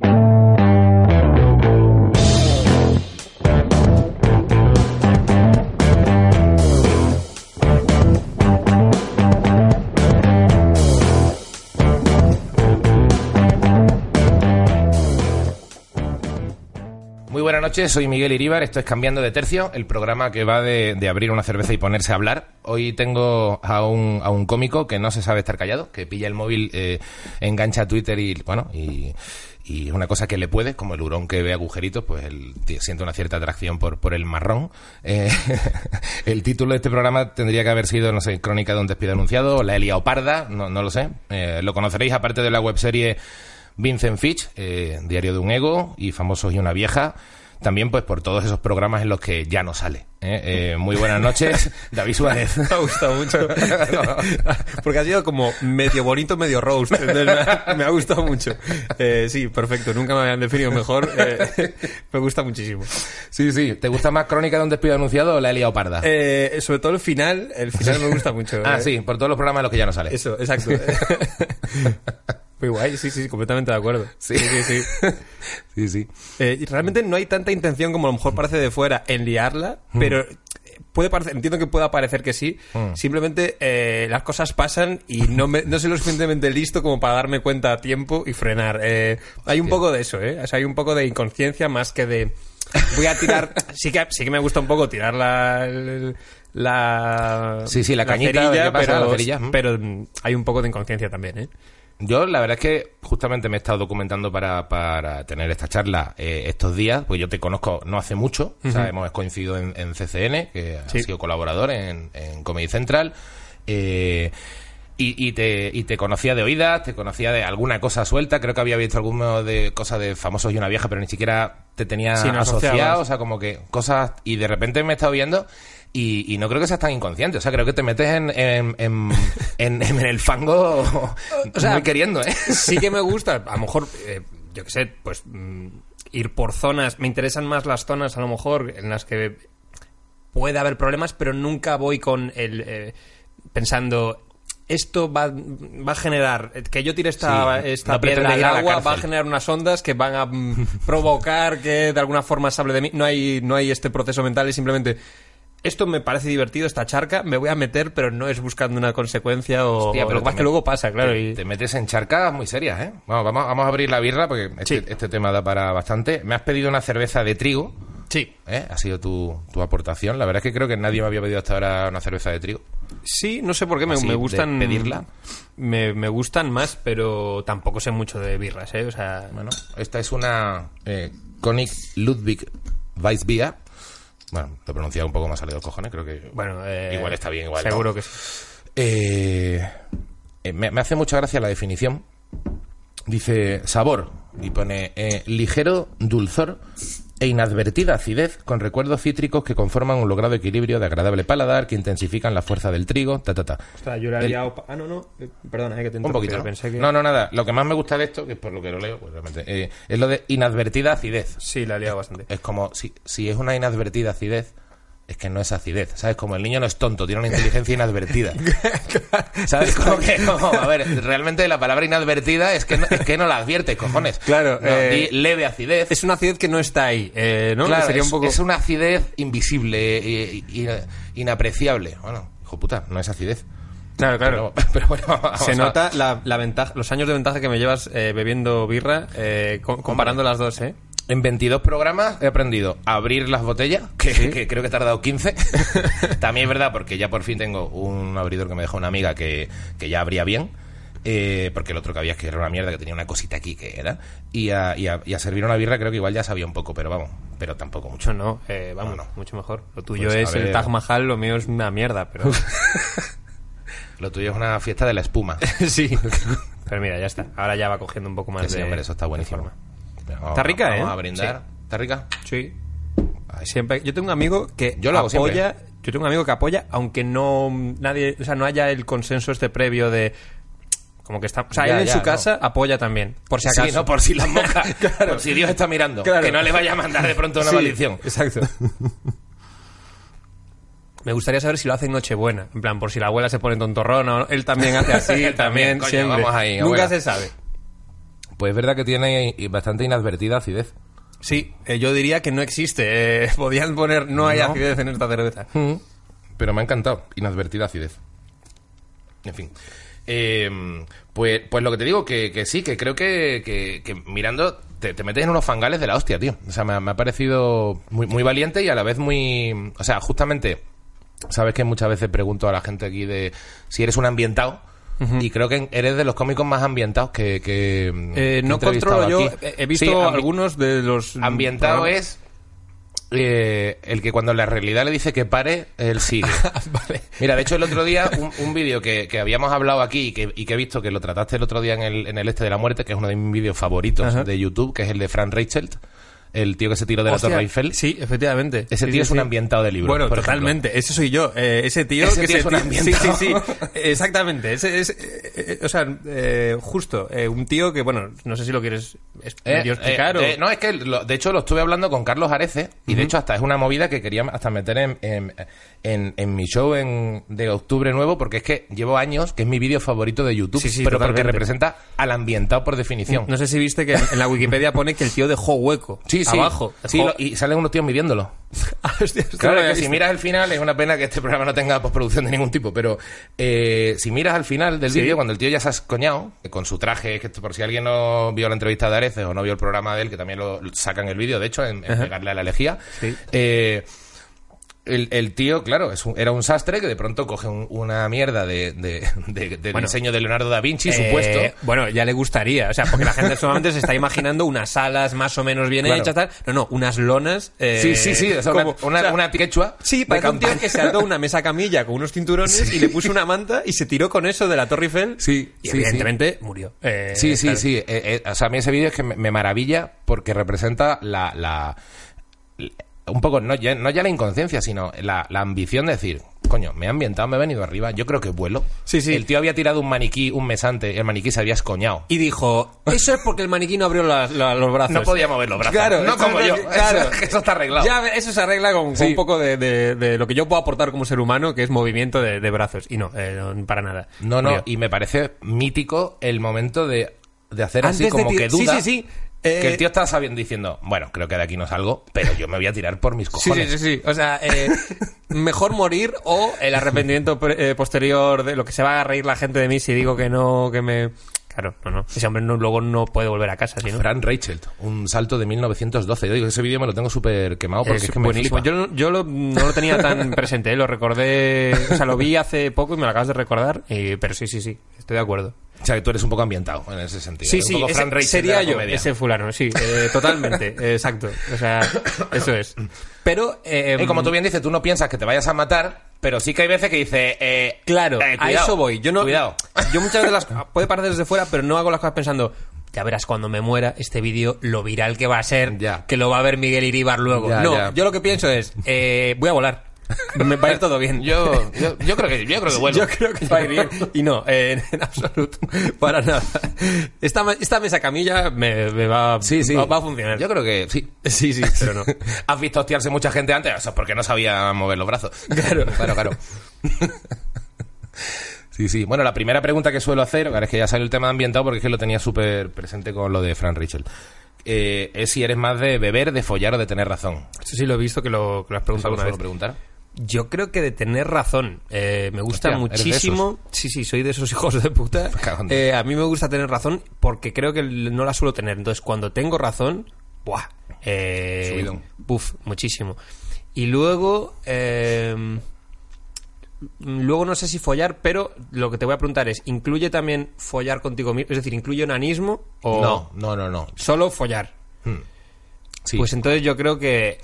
Muy buenas soy Miguel Iríbar, esto es Cambiando de Tercio, el programa que va de, de abrir una cerveza y ponerse a hablar. Hoy tengo a un, a un cómico que no se sabe estar callado, que pilla el móvil, eh, engancha Twitter y, bueno, y, es una cosa que le puede, como el hurón que ve agujeritos, pues él siente una cierta atracción por, por el marrón. Eh, el título de este programa tendría que haber sido, no sé, Crónica de un despido anunciado, La Elia no, no lo sé. Eh, lo conoceréis aparte de la webserie Vincent Fitch, eh, Diario de un Ego y Famosos y una Vieja. También pues por todos esos programas en los que ya no sale. ¿eh? Eh, muy buenas noches, David Suárez. Me ha gustado mucho. Porque ha sido como medio bonito, medio roast. Entonces, me, ha, me ha gustado mucho. Eh, sí, perfecto. Nunca me habían definido mejor. Eh, me gusta muchísimo. Sí, sí. ¿Te gusta más Crónica de un despido anunciado o La Elia Oparda? Eh, sobre todo el final. El final me gusta mucho. ah, eh. sí, por todos los programas en los que ya no sale. Eso, exacto. Muy guay, sí, sí, completamente de acuerdo. Sí. sí, sí. sí, sí. Eh, realmente no hay tanta intención como a lo mejor parece de fuera en liarla, Mm. pero puede parecer, entiendo que pueda parecer que sí. Mm. Simplemente eh, las cosas pasan y no, me, no soy lo suficientemente listo como para darme cuenta a tiempo y frenar. Eh, hay un poco de eso, ¿eh? O sea, hay un poco de inconsciencia más que de... Voy a tirar... sí, que, sí que me gusta un poco tirar la... el- la Sí, sí, la cañita, cerilla, ¿qué pasa? pero, La cerilla, mm. pero mm, hay un poco de inconsciencia también, ¿eh? Yo la verdad es que justamente me he estado documentando para, para tener esta charla eh, estos días, pues yo te conozco no hace mucho, o sea, hemos coincidido en, en CCN, que Sí. ha sido colaborador en, en Comedy Central, eh, y, y te, y te conocía de oídas, te conocía de alguna cosa suelta, creo que había visto alguno de cosas de famosos y una vieja, pero ni siquiera te tenía Sí, no asociado, asociabas. o sea, como que cosas, y de repente me he estado viendo y, y no creo que seas tan inconsciente, o sea, creo que te metes en, en, en, en- en el fango O sea, muy queriendo, ¿eh? sí que me gusta, a lo mejor, eh, yo qué sé, pues mm, ir por zonas, me interesan más las zonas a lo mejor en las que puede haber problemas, pero nunca voy con el eh, pensando esto va, va a generar que yo tire esta, Sí, esta no piedra al agua va a generar unas ondas que van a mm, provocar que de alguna forma se hable de mí. No hay no hay este proceso mental es simplemente esto me parece divertido, esta charca, me voy a meter, pero no es buscando una consecuencia o... Hostia, pero lo que que luego pasa, claro. Te, y- te metes en charcas muy serias, ¿eh? Vamos, vamos, vamos a abrir la birra porque este, Sí. este tema da para bastante. Me has pedido una cerveza de trigo, Sí. ¿eh? Ha sido tu, tu aportación. La verdad es que creo que nadie me había pedido hasta ahora una cerveza de trigo. Sí, no sé por qué me, Así, me gustan. pedirla. Me, me gustan más, pero tampoco sé mucho de birras, ¿eh? O sea. Bueno, esta es una eh, König Ludwig Weissbier. Bueno, lo he pronunciado un poco más los cojones, creo que Bueno, eh, igual está bien, igual no. Seguro que sí. Eh, eh, me, me hace mucha gracia la definición. Dice sabor y pone eh, ligero dulzor e inadvertida acidez con recuerdos cítricos que conforman un logrado equilibrio de agradable paladar que intensifican la fuerza del trigo, ta ta ta. Ostras, yo le El- Ah, no, no. eh, Perdona, eh, que te Un poquito. ¿no? Pensé que... No, no, nada. Lo que más me gusta de esto, que es por lo que lo leo, pues realmente, eh, es lo de inadvertida acidez. Sí, la he liado bastante. Es como, si, si es una inadvertida acidez, es que no es acidez, ¿sabes? Como el niño no es tonto, tiene una inteligencia inadvertida. ¿Sabes? Como que, como, a ver, realmente la palabra inadvertida es que no, es que no la adviertes, cojones. Claro, No, eh, leve acidez. Es una acidez que no está ahí, eh, ¿no? Claro, Sería es, un poco... es una acidez invisible, eh, i- inapreciable. Bueno, hijo puta, no es acidez. Claro, claro. Pero, pero bueno, vamos Se a- nota la, la ventaja, los años de ventaja que me llevas eh, bebiendo birra, eh, co- comparando las dos, ¿eh? En 22 programas he aprendido a abrir las botellas, que, que creo que he tardado 15. También es verdad, porque ya por fin tengo un abridor que me dejó una amiga que, que ya abría bien. eh, porque el otro que había es que era una mierda, que tenía una cosita aquí que era. Y a, y a- y a servir una birra creo que igual ya sabía un poco, pero vamos, pero tampoco mucho. Mucho no, eh, vamos, No, no. mucho mejor. Lo tuyo Pues, es el. Taj Mahal, lo mío es una mierda, pero... Lo tuyo es una fiesta de la espuma. sí. Pero mira, ya está. Ahora ya va cogiendo un poco más Que sí, de... hombre, eso está buenísimo. Vamos- Está rica, vamos ¿eh? a brindar. ¿Está rica? Sí. Siempre. Yo tengo un amigo que Yo lo hago apoya. Yo tengo un amigo que apoya, aunque no nadie, o sea, no haya el consenso este previo de como que está, o sea, Ya, él en ya, su no. casa apoya también, por si acaso. Sí, no, por si las moscas. Por si Dios está mirando. Claro. Que no le vaya a mandar de pronto una Sí, maldición. Exacto. Me gustaría saber si lo hace en Nochebuena. En plan, por si la abuela se pone tontorrona. Él también hace así, Él también, también, coño, siempre. vamos ahí, Nunca abuela. se sabe. Pues es verdad que tiene bastante inadvertida acidez. Sí, eh, yo diría que no existe. eh, podían poner no hay No. acidez en esta cerveza. Pero me ha encantado. Inadvertida acidez. En fin. Eh, pues, pues lo que te digo, que, que sí, que creo que, que- que mirando te, te metes en unos fangales de la hostia, tío. O sea, me, ha- me ha parecido muy, muy valiente y a la vez muy... O sea, justamente, sabes que muchas veces pregunto a la gente aquí de si eres un ambientado. Y creo que eres de los cómicos más ambientados que... que Eh, que he no controlo yo. aquí. He visto Sí, algunos de los. Ambientado programas. es eh, el que cuando la realidad le dice que pare, él sigue. vale. Mira, de hecho el otro día un, un vídeo que, que habíamos hablado aquí y que, y que he visto que lo trataste el otro día en el, en el Este de la Muerte, que es uno de mis vídeos favoritos Ajá. de YouTube, que es el de Frank Reichelt, el tío que se tiró de la Hostia, Torre Eiffel. Sí, efectivamente. Ese Sí, tío sí, es un sí. ambientado de libro. Bueno, por ejemplo. totalmente. Ese soy yo. eh, ese tío Ese que tío se es un ambientado. Sí, sí, sí. Exactamente. Ese es, eh, eh, o sea, eh, justo. eh, un tío que, bueno, no sé si lo quieres Eh, explicar eh, o... eh, no, es que lo- de hecho lo estuve hablando con Carlos Arece y de hecho hasta es una movida que quería hasta meter en, en, en- en mi show en, de octubre nuevo porque es que llevo años que es mi vídeo favorito de YouTube, Sí, sí, pero porque totalmente. representa al ambientado por definición. No sé si viste que en la Wikipedia pone que el tío dejó hueco. Sí, sí. Abajo. Sí, lo- y salen unos tíos midiéndolo. Ah, Claro, que si miras el final, es una pena que este programa no tenga postproducción de ningún tipo, pero eh, si miras al final del vídeo, cuando el tío ya se ha coñado, con su traje, que por si alguien no vio la entrevista de Areces o no vio el programa de él, que también lo sacan el vídeo, de hecho, en, en pegarle a la Sí. eh, el, el tío, claro, es un- era un sastre que de pronto coge un- una mierda de, de, de- de Bueno. diseño de Leonardo da Vinci, Eh, supuesto. Bueno, ya le gustaría. O sea, porque la gente solamente se está imaginando unas salas más o menos bien Claro. hechas, tal. No, no, unas lonas. eh, Sí, sí, sí, o sea, una, como- una, o sea, una quechua Sí, parece un tío que se ató una mesa camilla con unos cinturones y le puso una manta y se tiró con eso de la Torre Eiffel. Sí, y sí, evidentemente murió. Eh, Sí, sí, claro. sí. O sea, a mí ese vídeo es que me, me maravilla porque representa la- un poco, no ya, no ya la inconsciencia, sino la, la ambición de decir, coño, me he ambientado, me he venido arriba, yo creo que vuelo. Sí, sí. El tío había tirado un maniquí, un mesante, y el maniquí se había escoñado. Y dijo, eso es porque el maniquí no abrió la- la- los brazos. No podía mover los brazos. Claro, no como yo. claro. Eso, eso está arreglado. Ya, eso se arregla con, con Sí. un poco de, de- de lo que yo puedo aportar como ser humano, que es movimiento de, de brazos. Y no, eh, no, para nada. No, no, y me parece mítico el momento de, de hacer así Antes como que sí, duda. sí, sí. Que Eh, el tío está sabiendo diciendo, bueno, creo que de aquí no salgo, pero yo me voy a tirar por mis cojones. sí, sí, sí. O sea, eh, mejor morir o el arrepentimiento eh, posterior de lo que se va a reír la gente de mí si digo que no, que me... Claro, no, no. Ese hombre no, luego no puede volver a casa, ¿sí, no? Fran Rachel, un salto de 1912. Yo digo, ese vídeo me lo tengo súper quemado porque es, Es que me flipa. Yo, no- yo lo- no lo tenía tan presente, ¿eh? lo recordé, o sea, lo vi hace poco y me lo acabas de recordar, y- pero sí, sí, sí, estoy de acuerdo. O sea, que tú eres un poco ambientado en ese sentido. Sí, Eres sí, un poco ese sería yo, comedia. ese fulano, sí, eh, totalmente, exacto. O sea, eso es. Pero, eh, Y como tú bien dices, tú no piensas que te vayas a matar, pero sí que hay veces que dices, eh, Claro, eh, a eso voy. Yo no, Cuidado. Yo muchas veces las, puede parecer desde fuera, pero no hago las cosas pensando. Ya verás cuando me muera este vídeo lo viral que va a ser, Ya. que lo va a ver Miguel Iríbar luego. Ya, no, ya. yo lo que pienso es, eh, voy a volar. Me va a ir todo bien. Yo, yo, yo creo que, yo creo que vuelvo. Yo creo que va a ir bien. Y no, eh, en absoluto. Para nada. Esta, esta mesa camilla me, me va, Sí, sí. va, va a funcionar. Yo creo que sí. Sí, sí, pero no. Has visto hostiarse mucha gente antes, eso es porque no sabía mover los brazos. Claro. claro, claro. Sí, sí. Bueno, la primera pregunta que suelo hacer, ahora es que ya salió el tema de ambientado porque es que lo tenía súper presente con lo de Fran Richel. Eh, es si eres más de beber, de follar o de tener razón. Eso sí lo he visto que lo, que lo has ¿Eso preguntado lo una suelo vez. preguntar? Yo creo que de tener razón. Eh, me gusta Hostia, ¿eres de muchísimo. Sí, sí, soy de esos hijos de puta. Eh, a mí me gusta tener razón porque creo que no la suelo tener. Entonces, cuando tengo razón, ¡buah! Eh. Buf, muchísimo. Y luego. eh, luego no sé si follar, pero lo que te voy a preguntar es: ¿incluye también follar contigo mismo? Es decir, ¿incluye onanismo o No, no, no, no. solo follar? Sí. Pues entonces yo creo que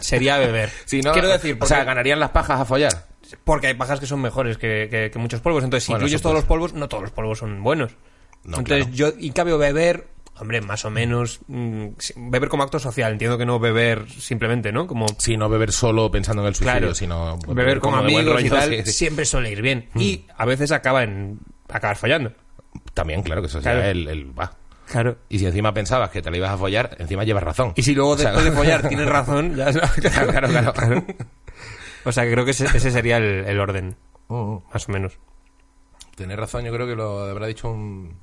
sería beber. Sí, ¿no? Quiero decir, o sea, ¿ganarían las pajas a follar? porque hay pajas que son mejores que, que- que muchos polvos. Entonces, si Bueno, incluyes todos los polvos, no todos los polvos son buenos. No, Entonces, claro. yo, y cambio, beber Hombre, más o menos. mm, beber como acto social. Entiendo que no beber simplemente, ¿no? Como Sí, no beber solo pensando en el suicidio, Claro. sino beber con amigos y tal, sí, sí. siempre suele ir bien. Y a veces acaba en acabar fallando. También, claro, que eso Claro. sea el... el- bah. Claro. Y si encima pensabas que te la ibas a follar, encima llevas razón. Y si luego O sea, después de follar tienes razón, ya Claro, claro, claro. O sea, que creo que ese, ese sería el, el orden, Mm, más o menos. Tienes razón, yo creo que lo habrá dicho un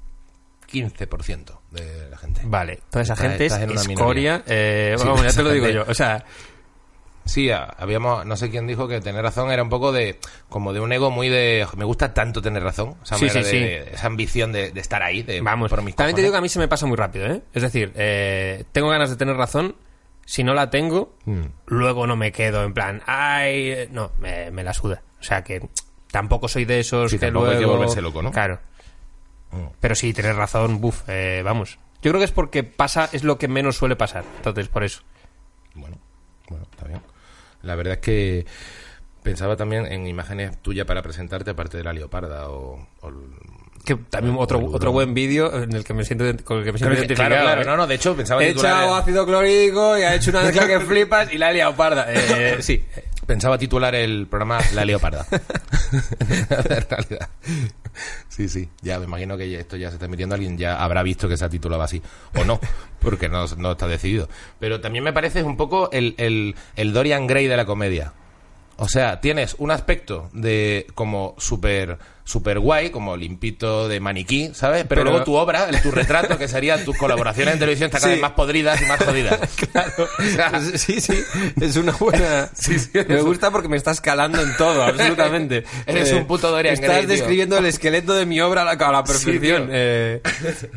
15% de la gente. Vale, toda esa gente es escoria. eh, Sí, vamos, ya te lo digo yo. O sea, Sí, habíamos, no sé quién dijo que tener razón era un poco de, como de un ego muy de, me gusta tanto tener razón, Sí, sí, de- esa ambición de, de estar ahí, de, vamos. por mis También te digo que a mí se me pasa muy rápido, ¿eh? Es decir, eh, tengo ganas de tener razón. Si no la tengo, Mm. luego no me quedo en plan, ay, eh", no, me, me la suda. O sea que tampoco soy de esos que tampoco hay que luego... volverse loco, ¿no? Claro. Mm. Pero sí, tienes razón, buf, eh, vamos. Yo creo que es porque pasa, es lo que menos suele pasar. Entonces, por eso. Bueno, bueno, está bien. La verdad es que pensaba también en imágenes tuyas para presentarte, aparte de la leoparda o... o Que también otro, otro buen vídeo en el que me siento con el que me siento Claro, identificado. claro, ¿eh? no, no, de hecho pensaba He echado ácido clorhídrico y ha hecho una mezcla que flipas y la he liado parda. Eh, sí. Pensaba titular el programa La Leoparda. en realidad. Sí, sí. Ya me imagino que esto ya se está emitiendo. Alguien ya habrá visto que se ha titulado así. O no, porque no, no está decidido. Pero también me parece un poco el, el, el Dorian Gray de la comedia. O sea, tienes un aspecto de como súper super guay, como limpito de maniquí, ¿sabes? Pero, Pero- luego tu obra, el, tu retrato, que serían tus colaboraciones en televisión, está cada Sí. vez más podridas y más jodidas. Claro. O sea, Sí, sí. Es una buena. Sí, sí, Me gusta porque me estás calando en todo, absolutamente. Eres un puto Dorian Estás tío. describiendo el esqueleto de mi obra a la, a la perfección. Eh,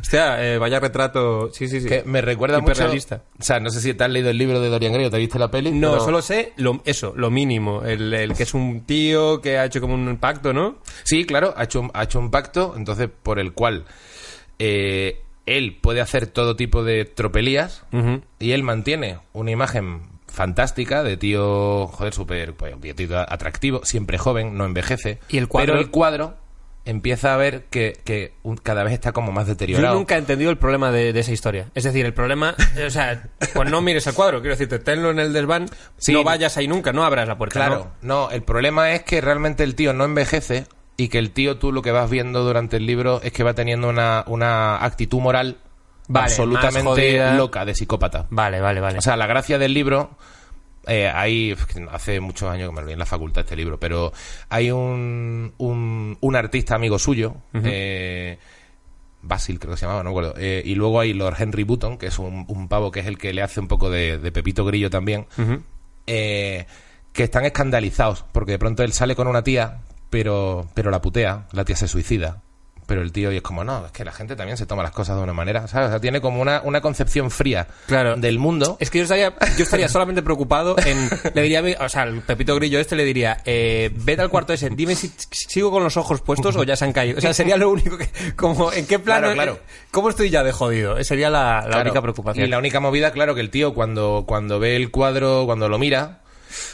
hostia, eh, vaya retrato. Sí, sí, sí. Que me recuerda mucho. O sea, no sé si te has leído el libro de Dorian Gray o te viste la peli. No, pero- solo sé lo, eso, lo mínimo. El, el que es un tío que ha hecho como un pacto, ¿no? Sí, claro, ha hecho, ha hecho un pacto, entonces por el cual eh, él puede hacer todo tipo de tropelías y él mantiene una imagen fantástica de tío, joder, súper pues, tío atractivo, siempre joven, no envejece. Y el cuadro- Pero el cuadro empieza a ver que, que un- cada vez está como más Yo deteriorado. nunca he entendido el problema de, de esa historia. Es decir, el problema, o sea, pues no mires el cuadro, quiero decirte, tenlo en el desván, Sí. no vayas ahí nunca, no abras la puerta. Claro, no, el problema es que realmente el tío no envejece y que el tío tú lo que vas viendo durante el libro es que va teniendo una, una actitud moral Vale, absolutamente loca de psicópata. Vale, vale, vale. O sea, la gracia del libro, eh, hay, hace muchos años que me lo vi en la facultad este libro, pero hay un, un, un artista amigo suyo, eh, Basil creo que se llamaba, no me acuerdo, eh, y luego hay Lord Henry Button, que es un, un pavo que es el que le hace un poco de, de Pepito Grillo también, eh, que están escandalizados, porque de pronto él sale con una tía, pero, pero la putea, la tía se suicida. Pero el tío y es como, no, es que la gente también se toma las cosas de una manera, ¿sabes? O sea, tiene como una, una concepción fría Claro. del mundo. Es que yo estaría, yo estaría solamente preocupado en. Le diría, o sea, al Pepito Grillo este le diría, eh, vete al cuarto ese, dime si sigo con los ojos puestos o ya se han caído. O sea, sería lo único que. Como, ¿en qué plano? Claro, claro. eh, ¿Cómo estoy ya de jodido? Esa Sería la, la Claro. única preocupación. Y la única movida, claro, que el tío cuando, cuando ve el cuadro, cuando lo mira,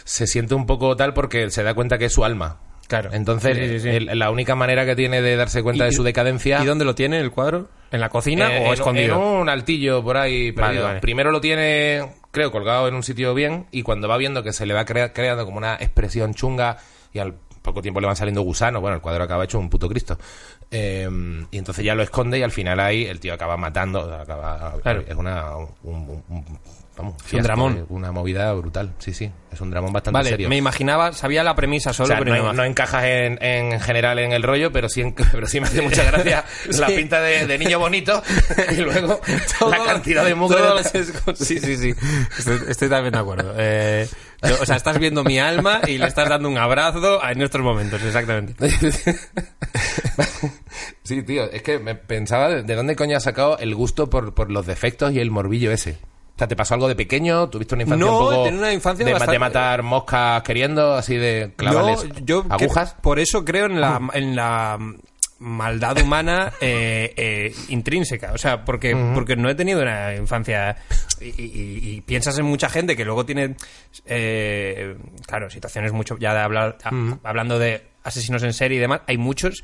se siente un poco tal porque se da cuenta que es su alma. Claro. Entonces, Sí, sí, sí. el- la única manera que tiene de darse cuenta ¿Y- de su decadencia... ¿Y dónde lo tiene el cuadro? ¿En la cocina Eh, o en- escondido? En un altillo por ahí perdido. vale. Primero lo tiene, creo, colgado en un sitio bien y cuando va viendo que se le va crea- creando como una expresión chunga y al poco tiempo le van saliendo gusanos, bueno, el cuadro acaba hecho un puto Cristo. Eh, y entonces ya lo esconde y al final ahí el tío acaba matando, acaba, Claro. es una... un- un- un- vamos, un fiasco, dramón. eh, Una movida brutal, sí, sí. Es un dramón bastante Vale, serio. me imaginaba, sabía la premisa O solo, sea, pero no, no en- no encajas en, en general en el rollo, pero sí, en- pero sí me hace mucha gracia la pinta de, de niño bonito y luego la cantidad de mugre. Los Sí, sí, sí. Estoy, estoy también de acuerdo. Eh, o sea, estás viendo mi alma y le estás dando un abrazo en estos momentos, exactamente. Sí, tío, es que me pensaba de, de dónde coño has sacado el gusto por, por los defectos y el morbillo ese. O sea, ¿te pasó algo de pequeño? ¿Tuviste una infancia No, un poco tenía una infancia de, bastante- de matar moscas queriendo, así de clavarles No, yo que- agujas? por eso creo en la, en la maldad humana eh, eh, intrínseca. O sea, porque, porque no he tenido una infancia. Y, y- y piensas en mucha gente que luego tiene. eh, claro, situaciones mucho. Ya de hablar, a- hablando de asesinos en serie y demás, hay muchos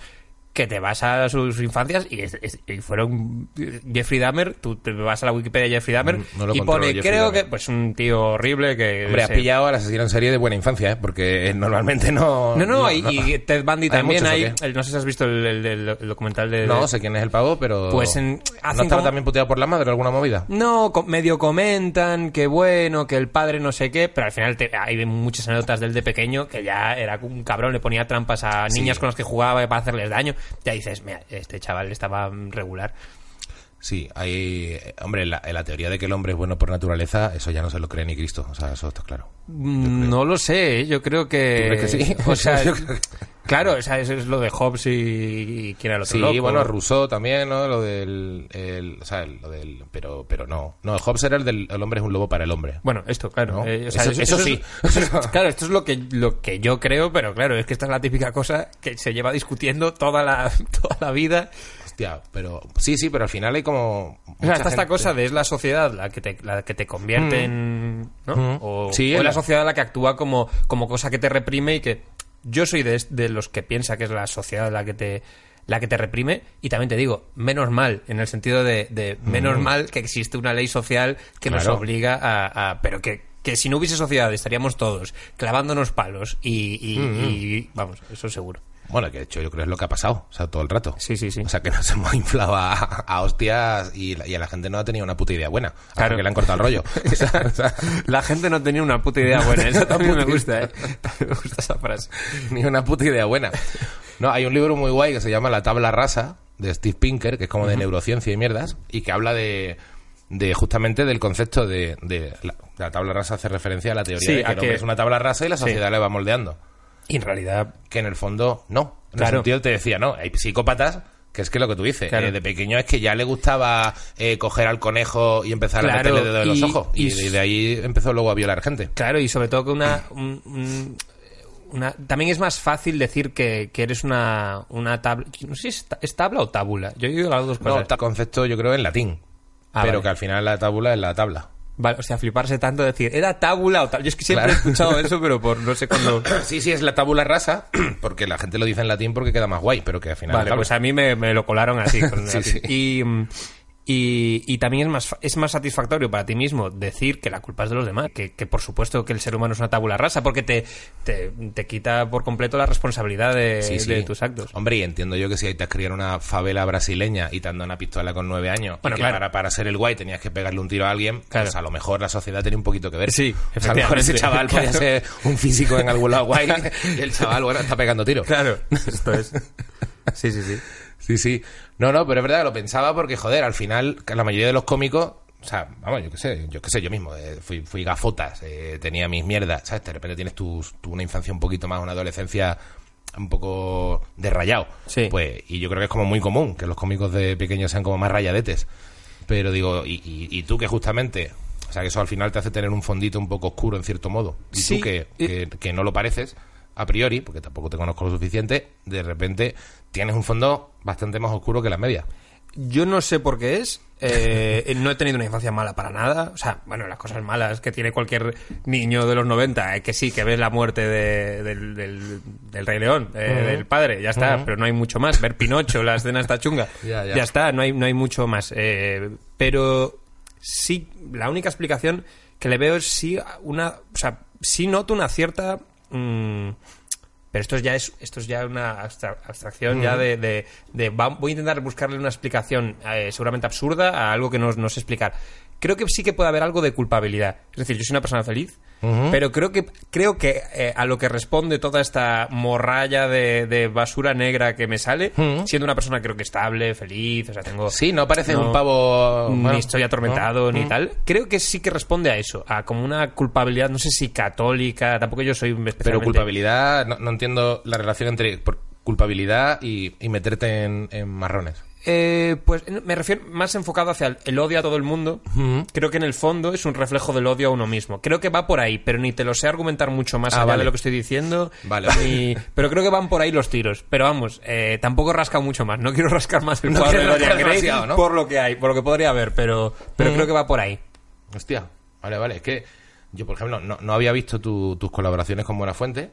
que te vas a sus infancias y, es- es- y fueron Jeffrey Dahmer, tú te vas a la Wikipedia de Jeffrey Dahmer Mm, no y pone, Jeffrey creo Dahmer. que, pues un tío horrible que... Hombre, has pillado al asesino en serie de buena infancia, ¿eh? Porque normalmente no... No, no, y, y Ted Bundy ¿Hay también muchos hay, el- no sé si has visto el, el- el- el documental de... No de- sé quién es el pavo, pero... Pues en- ¿No estaba también puteado por la madre o alguna movida? No, medio comentan que bueno, que el padre no sé qué, pero al final te- hay muchas anécdotas del de pequeño que ya era un cabrón, le ponía trampas a Sí. niñas con las que jugaba para hacerles daño. Ya dices, mira, este chaval estaba regular. Sí, hay... Hombre, la, la teoría de que el hombre es bueno por naturaleza, eso ya no se lo cree ni Cristo. O sea, eso está claro. Mm, No lo sé, ¿eh? yo creo que... ¿Tú crees que sí? O sea, Yo creo que- claro, eso es lo de Hobbes y, y quién era el otro Sí, loco. bueno, Rousseau también, ¿no? Lo del... el- o sea, lo del... Pero, pero no. No, Hobbes era el del el hombre es un lobo para el hombre. Bueno, esto, claro. ¿No? eh, o sea, Eso- eso sí. es- eso es- claro, esto es lo que, lo que yo creo, pero claro, es que esta es la típica cosa que se lleva discutiendo toda la, toda la vida. Hostia, pero... Sí, sí, pero al final hay como... O sea, está esta cosa de es la sociedad la que te, la que te convierte en... ¿no? Mm. O, Sí, o es la- la sociedad la que actúa como, como cosa que te reprime y que... Yo soy de, de los que piensa que es la sociedad la que te la que te reprime y también te digo, menos mal, en el sentido de, de menos mal que existe una ley social que nos Mm. Obliga a... a- pero que, que si no hubiese sociedad estaríamos todos clavándonos palos y, y- Mm, y- vamos, eso seguro. Bueno, que de hecho yo creo que es lo que ha pasado, o sea, todo el rato. Sí, sí, sí. O sea, que nos hemos inflado a, a hostias y, y a la gente no ha tenido una puta idea buena. Claro. que le han cortado el rollo. O sea, o sea, La gente no tenía una puta idea buena, eso también me gusta, ¿eh? Me gusta esa frase. ni una puta idea buena. No, hay un libro muy guay que se llama La tabla rasa, de Steve Pinker, que es como de neurociencia y mierdas, y que habla de, de justamente del concepto de, de la, la tabla rasa hace referencia a la teoría Sí, de que a el hombre que- es una tabla rasa y la sociedad le va moldeando. Y en realidad Que en el fondo, no. En Claro. el sentido te decía, no, hay psicópatas que es que lo que tú dices, Claro. eh, de pequeño es que ya le gustaba eh, coger al conejo y empezar a meterle dedo en los ojos. Y, y- de, de ahí empezó luego a violar gente. Claro, y sobre todo que una, un- un- una- también es más fácil decir que, que eres una, una tabla. No sé si es, ta- es tabla o tábula. Yo he oído las dos cosas. concepto yo creo en latín. Ah, pero vale. que al final la tabla es la tabla. Vale, o sea, fliparse tanto de decir, ¿era tábula o tal? Yo es que siempre Claro. he escuchado eso, pero por no sé cuándo. Sí, sí, es la tabula rasa, porque la gente lo dice en latín porque queda más guay, pero que al final... Vale, pues a mí me, me lo colaron así. con Sí, sí. Y, mm, y, y también es más, es más satisfactorio para ti mismo decir que la culpa es de los demás. Que, que por supuesto que el ser humano es una tabula rasa, porque te, te, te quita por completo la responsabilidad de, Sí, sí. de tus actos. Hombre, y entiendo yo que si ahí te has criado en una favela brasileña y te una pistola con nueve años, Bueno, y que claro. para, para ser el guay tenías que pegarle un tiro a alguien, Claro. pues a lo mejor la sociedad tenía un poquito que ver. Sí, O sea, a lo mejor ese chaval podía Claro. ser un físico en algún lado guay y el chaval, bueno, está pegando tiros. Claro, esto es. Sí, sí, sí. Sí, sí. No, no, pero es verdad que lo pensaba porque, joder, al final, la mayoría de los cómicos, o sea, vamos, yo qué sé, yo qué sé, yo mismo, eh, fui, fui gafotas, eh, tenía mis mierdas, ¿sabes? De repente tienes tu, tu- una infancia un poquito más, una adolescencia un poco de rayado. Sí. Pues, y yo creo que es como muy común que los cómicos de pequeños sean como más rayadetes. Pero digo, y, y- y tú que justamente, o sea, que eso al final te hace tener un fondito un poco oscuro en cierto modo. Y Sí, tú que, que, que no lo pareces, a priori, porque tampoco te conozco lo suficiente, de repente tienes un fondo bastante más oscuro que la media. Yo no sé por qué es. eh, no he tenido una infancia mala para nada. O sea, bueno, las cosas malas que tiene cualquier niño de los 90, eh, que sí, que ves la muerte de- del, del- del Rey León, eh, del padre, ya está, pero no hay mucho más. Ver Pinocho, la escena está chunga. Ya, ya. está, no hay, no hay mucho más. Eh, pero sí, la única explicación que le veo es sí una. O sea, sí noto una cierta. mm, pero esto es ya es esto es ya una abstra- abstracción ya de, de- de- voy a intentar buscarle una explicación eh, seguramente absurda a algo que no, no sé explicar creo que sí que puede haber algo de culpabilidad es decir yo soy una persona feliz pero creo que creo que eh, a lo que responde toda esta morralla de, de basura negra que me sale siendo una persona creo que estable feliz o sea tengo Sí, no pareces un pavo... ni estoy atormentado ¿no? ni tal. Creo que sí que responde a eso, a como una culpabilidad, no sé si católica, tampoco yo soy Pero especialmente... culpabilidad, no, no entiendo la relación entre culpabilidad y, y meterte en, en marrones. Eh, pues me refiero más enfocado hacia el, el odio a todo el mundo. Creo que en el fondo es un reflejo del odio a uno mismo. Creo que va por ahí, pero ni te lo sé argumentar mucho más Ah, allá vale. de lo que estoy diciendo. Vale. ni- pero creo que van por ahí los tiros. Pero vamos, eh, tampoco he rascado mucho más. No quiero rascar más el No cuadro de quieres Dorian rascar Gray demasiado, ¿no? por lo que hay, por lo que podría haber, pero, pero creo que va por ahí. Hostia, vale, vale. Es que yo, por ejemplo, no, no había visto tu- tus colaboraciones con Buena Fuente.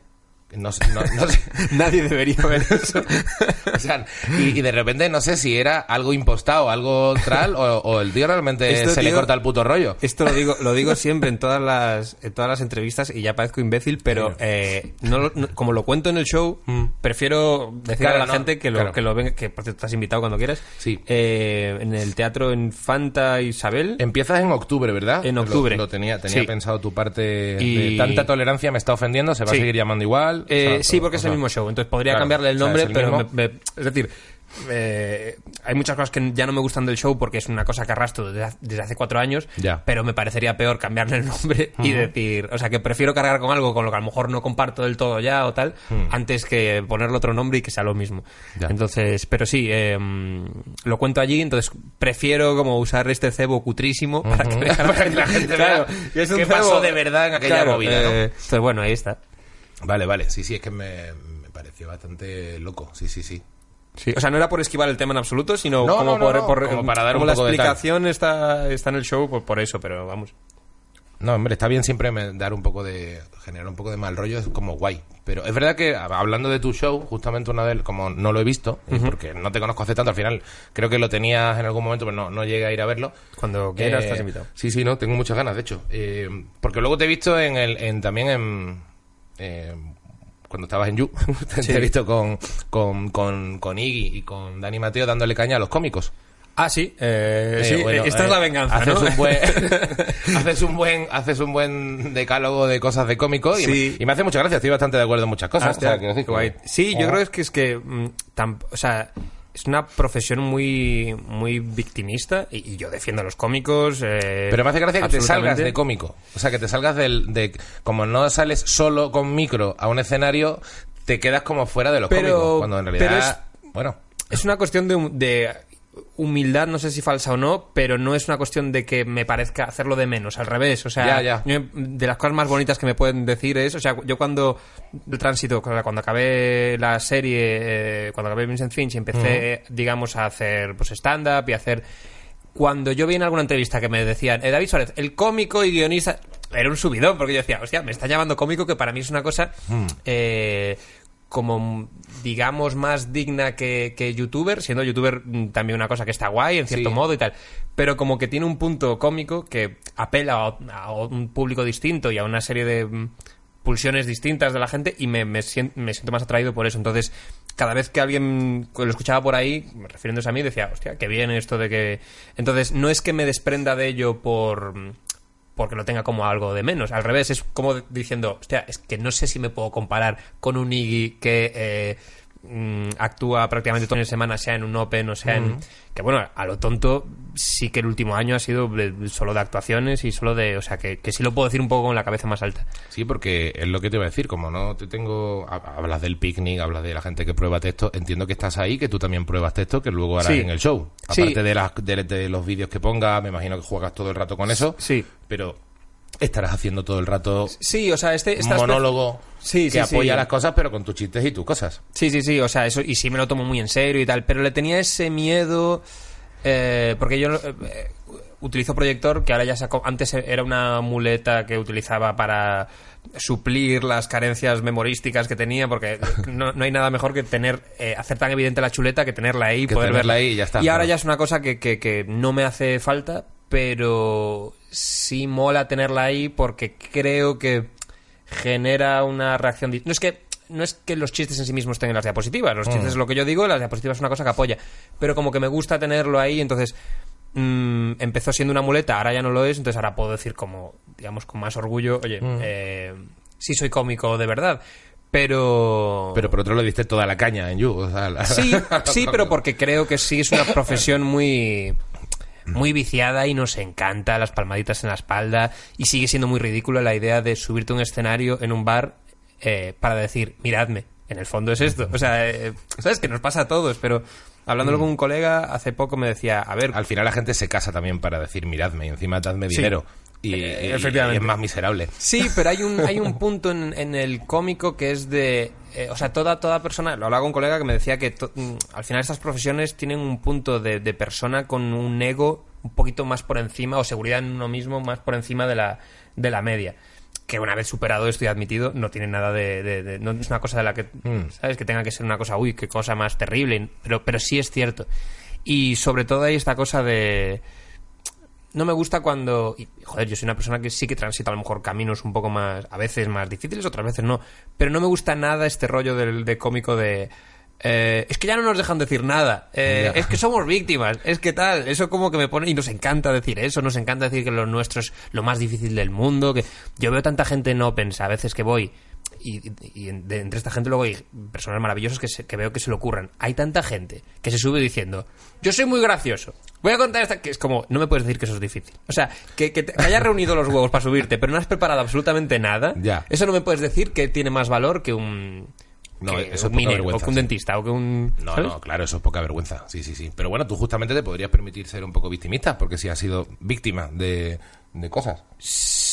No, no- no sé. Nadie debería ver eso. O sea, y, y de repente no sé si era algo impostado, algo tral, o, o el tío realmente Esto, se le corta el puto rollo. Esto lo digo, lo digo siempre en todas las, en todas las entrevistas y ya parezco imbécil, pero eh, no como lo cuento en el show, prefiero decirle Claro, a la gente que lo, claro. que lo venga, que por cierto estás invitado cuando quieras. Sí. Eh, en el teatro Infanta Isabel. Empiezas en octubre, ¿verdad? En Lo- octubre. Lo, tenía, tenía Sí. pensado tu parte Y- de tanta tolerancia me está ofendiendo, se va Sí. a seguir llamando igual. Eh, O sea, sí, porque o es el mismo show, entonces podría claro, cambiarle el o sea, nombre, es el pero me- me- es decir, eh, hay muchas cosas que ya no me gustan del show porque es una cosa que arrastro desde, hace- desde hace cuatro años, Ya. pero me parecería peor cambiarle el nombre y decir, o sea, que prefiero cargar con algo con lo que a lo mejor no comparto del todo ya o tal, antes que ponerle otro nombre y que sea lo mismo. Ya. Entonces, pero sí, eh, lo cuento allí, entonces prefiero como usar este cebo cutrísimo para que, vea Para que la gente Claro, vea que es un qué cebo- pasó de verdad en aquella Claro, movida, ¿no? eh, entonces, bueno, ahí está. Vale, vale, sí, sí, es que me, me pareció bastante loco, sí, sí, sí. Sí, o sea, no era por esquivar el tema en absoluto, sino No, como, no, por, no, por- como para dar como un la poco de explicación está, está en el show, por, por eso, pero vamos. No, hombre, está bien siempre me- dar un poco de. generar un poco de mal rollo, es como guay. Pero es verdad que hablando de tu show, justamente una vez, como no lo he visto, y porque no te conozco hace tanto, al final creo que lo tenías en algún momento, pero no, no llegué a ir a verlo. Cuando quieras, Eh, estás invitado. Sí, sí, no, tengo muchas ganas, de hecho. Eh, porque luego te he visto en el, en, también en. Eh, cuando estabas en You, te Sí. he visto con, con, con, con Iggy y con Dani Mateo dándole caña a los cómicos. Ah, sí, eh, Eh, sí, bueno, eh, esta es eh, la venganza, haces ¿no? Un buen, haces un buen, haces un buen decálogo de cosas de cómico y, Sí. me, y me hace mucha gracia. Estoy bastante de acuerdo en muchas cosas. Ah, o sea, que-. Sí, yo Oh. creo que es que es que, mm, o sea, es una profesión muy, muy victimista y, y yo defiendo a los cómicos. eh, Pero me hace gracia que te salgas de cómico. O sea, que te salgas del, de, como no sales solo con micro a un escenario, te quedas como fuera de los Pero- cómicos. Cuando en realidad, pero bueno, Es una cuestión de, de humildad, no sé si falsa o no, pero no es una cuestión de que me parezca hacerlo de menos, al revés. O sea, Ya, ya. yo- de las cosas más bonitas que me pueden decir es, o sea, yo cuando el tránsito, cuando acabé la serie, eh, cuando acabé Vincent Finch y empecé, digamos, a hacer pues stand-up y a hacer... Cuando yo vi en alguna entrevista que me decían, eh, David Suárez, el cómico y guionista, era un subidón, porque yo decía, hostia, me está llamando cómico, que para mí es una cosa eh, como, digamos, más digna que, que youtuber, siendo youtuber mm, también una cosa que está guay, en cierto Sí. modo y tal, pero como que tiene un punto cómico que apela a, a un público distinto y a una serie de mm, pulsiones distintas de la gente y me, me, sien- me siento más atraído por eso. Entonces, cada vez que alguien lo escuchaba por ahí, refiriéndose a mí, decía, hostia, qué bien esto de que... Entonces, no es que me desprenda de ello por porque lo tenga como algo de menos. Al revés, es como diciendo, hostia, es que no sé si me puedo comparar con un Iggy que eh, mm, actúa prácticamente todas las semanas, sea en un Open o sea en... Que bueno, a lo tonto sí que el último año ha sido de- solo de actuaciones y solo de... O sea, que, que sí lo puedo decir un poco con la cabeza más alta. Sí, porque es lo que te iba a decir, como no te tengo, ha- hablas del picnic, hablas de la gente que prueba texto, entiendo que estás ahí, que tú también pruebas texto, que luego harás Sí. en el show. Sí. Aparte de, las, de, de los vídeos que pongas, me imagino que juegas todo el rato con eso, Sí. pero estarás haciendo todo el rato Sí, o sea, este... monólogo Sí, que sí, sí. apoya las cosas, pero con tus chistes y tus cosas. Sí, sí, sí, o sea, eso, y sí me lo tomo muy en serio y tal, pero le tenía ese miedo, eh, porque yo eh, utilizo proyector, que ahora ya sacó, antes era una muleta que utilizaba para suplir las carencias memorísticas que tenía, porque no, no hay nada mejor que tener, eh, hacer tan evidente la chuleta que tenerla ahí, Que poder tenerla verla. ahí y ya está, Y ahora ya es una cosa que, que, que no me hace falta, pero sí mola tenerla ahí porque creo que genera una reacción. No es que no es que los chistes en sí mismos estén en las diapositivas, los chistes es lo que yo digo, las diapositivas es una cosa que apoya, pero como que me gusta tenerlo ahí, entonces mm, empezó siendo una muleta, ahora ya no lo es, entonces ahora puedo decir como, digamos, con más orgullo, oye, eh, sí soy cómico de verdad, pero... Pero por otro le diste toda la caña en You. o sea, la- Sí, sí, pero porque creo que sí es una profesión muy muy viciada y nos encanta las palmaditas en la espalda y sigue siendo muy ridícula la idea de subirte a un escenario en un bar eh, para decir, miradme, en el fondo es esto. O sea, eh, sabes que nos pasa a todos, pero hablándolo con un colega hace poco me decía, a ver, Al final la gente se casa también para decir, miradme, y encima dadme Sí. Y, Eh, y- efectivamente. y es más miserable. Sí, pero hay un, hay un punto en, en el cómico que es de... eh, o sea, toda, toda persona... Lo hablaba con un colega que me decía que to- mm, al final estas profesiones tienen un punto de, de persona con un ego un poquito más por encima o seguridad en uno mismo más por encima de la, de la media. que una vez superado esto y admitido, no tiene nada de... de- de- no es una cosa de la que, Mm. ¿sabes? Que tenga que ser una cosa, uy, qué cosa más terrible, pero, pero sí es cierto. Y sobre todo hay esta cosa de... No me gusta cuando... y, joder, yo soy una persona que sí que transita a lo mejor caminos un poco más... A veces más difíciles, otras veces no. Pero no me gusta nada este rollo del de cómico de... eh, es que ya no nos dejan decir nada. Eh, es que somos víctimas. Es que tal. Eso como que me pone... Y nos encanta decir eso. Nos encanta decir que lo nuestro es lo más difícil del mundo. Que yo veo tanta gente en Opens a veces que voy... Y, de- entre esta gente luego hay personas maravillosas que, se- que veo que se le ocurran. Hay tanta gente que se sube diciendo, yo soy muy gracioso. Voy a contar esta... Que es como, no me puedes decir que eso es difícil. O sea, que, que te- que hayas reunido los huevos para subirte, pero no has preparado absolutamente nada. Ya. Eso no me puedes decir que tiene más valor que un... No, que eso es un poca minero, vergüenza, o que un sí. dentista, o que un... No, ¿sabes? no, claro, eso es poca vergüenza. Sí, sí, sí. Pero bueno, tú justamente te podrías permitir ser un poco victimista, porque si has sido víctima de, de cosas. Sí,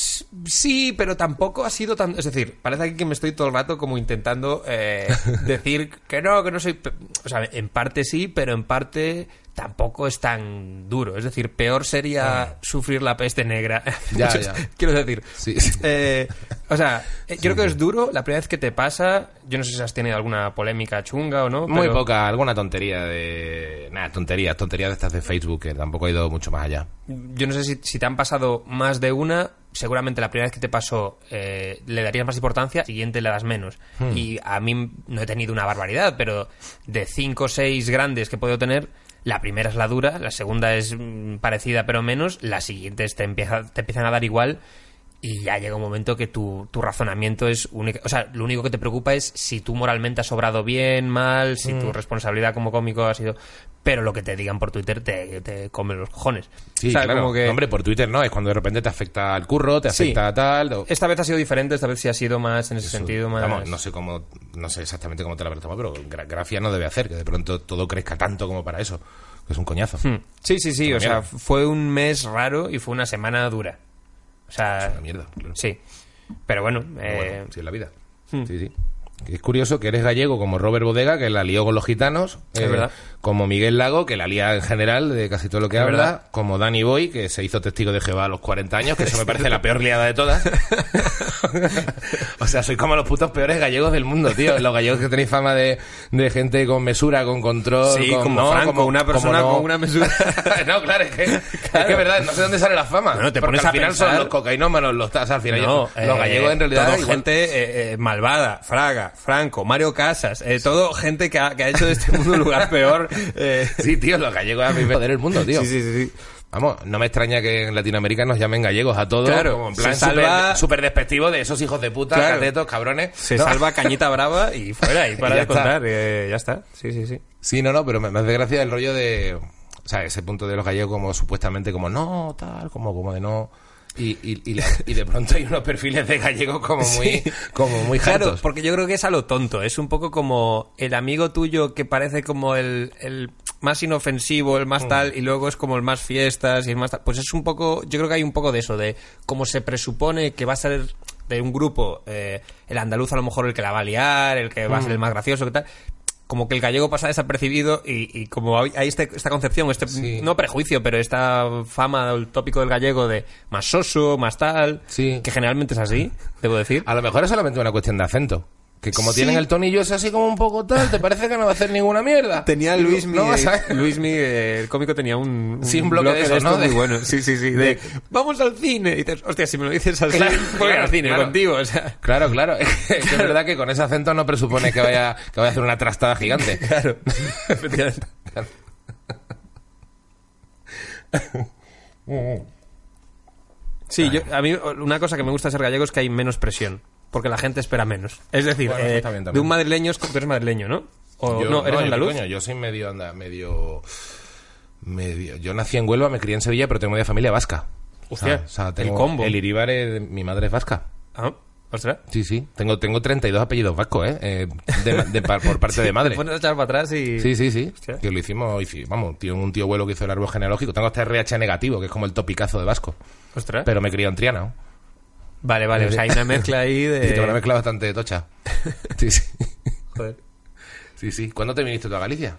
pero tampoco ha sido tan... Es decir, parece aquí que me estoy todo el rato como intentando eh, decir que no, que no soy... O sea, en parte sí, pero en parte tampoco es tan duro. Es decir, peor sería sufrir la peste negra. Ah. Ya, ya. Quiero decir... Sí, sí. eh, o sea, eh, yo creo que es duro la primera vez que te pasa. Yo no sé si has tenido alguna polémica chunga o no. Muy pero- poca, alguna tontería de... Nada, tonterías, tonterías de estas de Facebook, que tampoco ha ido mucho más allá. Yo no sé si, si te han pasado más de una, seguramente la primera vez que te pasó eh, le darías más importancia, siguiente le das menos. Hmm. Y a mí no he tenido una barbaridad, pero de cinco o seis grandes que puedo tener, la primera es la dura, la segunda es mm, parecida pero menos, las siguientes te, empieza, te empiezan a dar igual. Y ya llega un momento que tu, tu razonamiento es único. O sea, lo único que te preocupa es si tú moralmente has sobrado bien, mal, si tu responsabilidad como cómico ha sido. Pero lo que te digan por Twitter te, te come los cojones. Sí, O sea, claro. como que- Hombre, por Twitter no, es cuando de repente te afecta al curro, te Sí. afecta a tal... o- Esta vez ha sido diferente, esta vez sí ha sido más en ese Eso, sentido, más... Vamos, no sé cómo, no sé exactamente cómo te la habrás tomado, pero gra- gracia no debe hacer que de pronto todo crezca tanto como para eso, que es un coñazo. Hmm. Sí, sí, sí, o sea, fue un mes raro y fue una semana dura. O sea, Es una mierda. claro. sí. Pero bueno, eh, bueno, sí es la vida. hmm. Sí, sí. Es curioso que eres gallego como Robert Bodega, que la lió con los gitanos, eh, Es verdad. Como Miguel Lago, que la lía en general de casi todo lo que habla, verdad. como Danny Boy, que se hizo testigo de Jehová a los 40 años, que eso me parece la peor liada de todas. o sea, soy como los putos peores gallegos del mundo, tío. Los gallegos que tenéis fama de, de gente con mesura, con control. Sí, con, como no, Franco, como- una persona como no. con una mesura. no, claro, es que es que es verdad, no sé dónde sale la fama. Bueno, te porque pones al final pensar- son los cocainómanos, los tas, al final No, los eh, gallegos en realidad todo igual- gente eh, eh, malvada, Fraga, Franco, Mario Casas, eh, todo gente que ha, que ha hecho de este mundo un lugar peor. Eh. Sí, tío, los gallegos a mí me joder el mundo, tío. Sí, sí, sí, sí. Vamos, no me extraña que en Latinoamérica nos llamen gallegos a todos. Claro, como en plan se salva- súper despectivo de esos hijos de puta, Claro. catetos, cabrones. Se No. salva Cañita Brava y fuera, y para Y ya de contar, eh, ya está. Sí, sí, sí. Sí, no, no, pero me, me hace gracia el rollo de... O sea, ese punto de los gallegos como supuestamente como no, tal, como, como de no... Y, y, y, la- y de pronto hay unos perfiles de gallegos como muy, Sí. como muy Claro, hartos. porque yo creo que es a lo tonto. Es un poco como el amigo tuyo que parece como el, el más inofensivo, el Mm. más tal, y luego es como el más fiestas y el más tal. Pues es un poco, yo creo que hay un poco de eso, de cómo se presupone que va a ser de un grupo, eh, el andaluz a lo mejor el que la va a liar, el que va a ser el Mm. más gracioso, que tal. Como que el gallego pasa desapercibido y, y como hay, este- esta concepción, este Sí. no prejuicio, pero esta fama, el tópico del gallego de más soso, más tal, Sí. que generalmente es así, debo decir. A lo mejor es solamente una cuestión de acento. Que como Sí. tienen el tonillo es así como un poco tal, te parece que no va a hacer ninguna mierda. Tenía Luis Mi, No a- Luis Mi, el cómico tenía un, un Sí, un bloque de eso, esto ¿no? muy De- bueno. Sí, sí, sí. De, vamos al cine. Y dices, hostia, si me lo dices así, Claro, voy claro, al cine claro. contigo. O sea, Claro, claro. Es verdad que con ese acento no presupone que vaya, que vaya a hacer una trastada gigante. claro. Efectivamente. Sí, yo, a mí una cosa que me gusta ser gallego es que hay menos presión. Porque la gente espera menos. Es decir, Bueno, eh, de un madrileño, es como- tú eres madrileño, ¿no? O, Yo- no, ¿eres yo, andaluz? coño, yo soy medio, anda, medio, medio. Yo nací en Huelva, me crié en Sevilla, pero tengo media familia vasca. Hostia, o sea, el combo. El Iribar, es- mi madre es vasca. Ah, ostras. Sí, sí. Tengo, tengo 32 apellidos vascos, ¿eh? Eh, de- de par- por parte de madre. Pones a echar para atrás y... Sí, sí, sí. Hostia. Que lo hicimos, hici- vamos, tío, un tío abuelo que hizo el árbol genealógico. Tengo este RH negativo, que es como el topicazo de vasco. Ostras. Pero me crié en Triana. ¿no? Vale, vale. O sea, hay una mezcla ahí de... Una mezcla bastante tocha. Sí, sí. Joder. Sí, sí. ¿Cuándo te viniste tú a Galicia?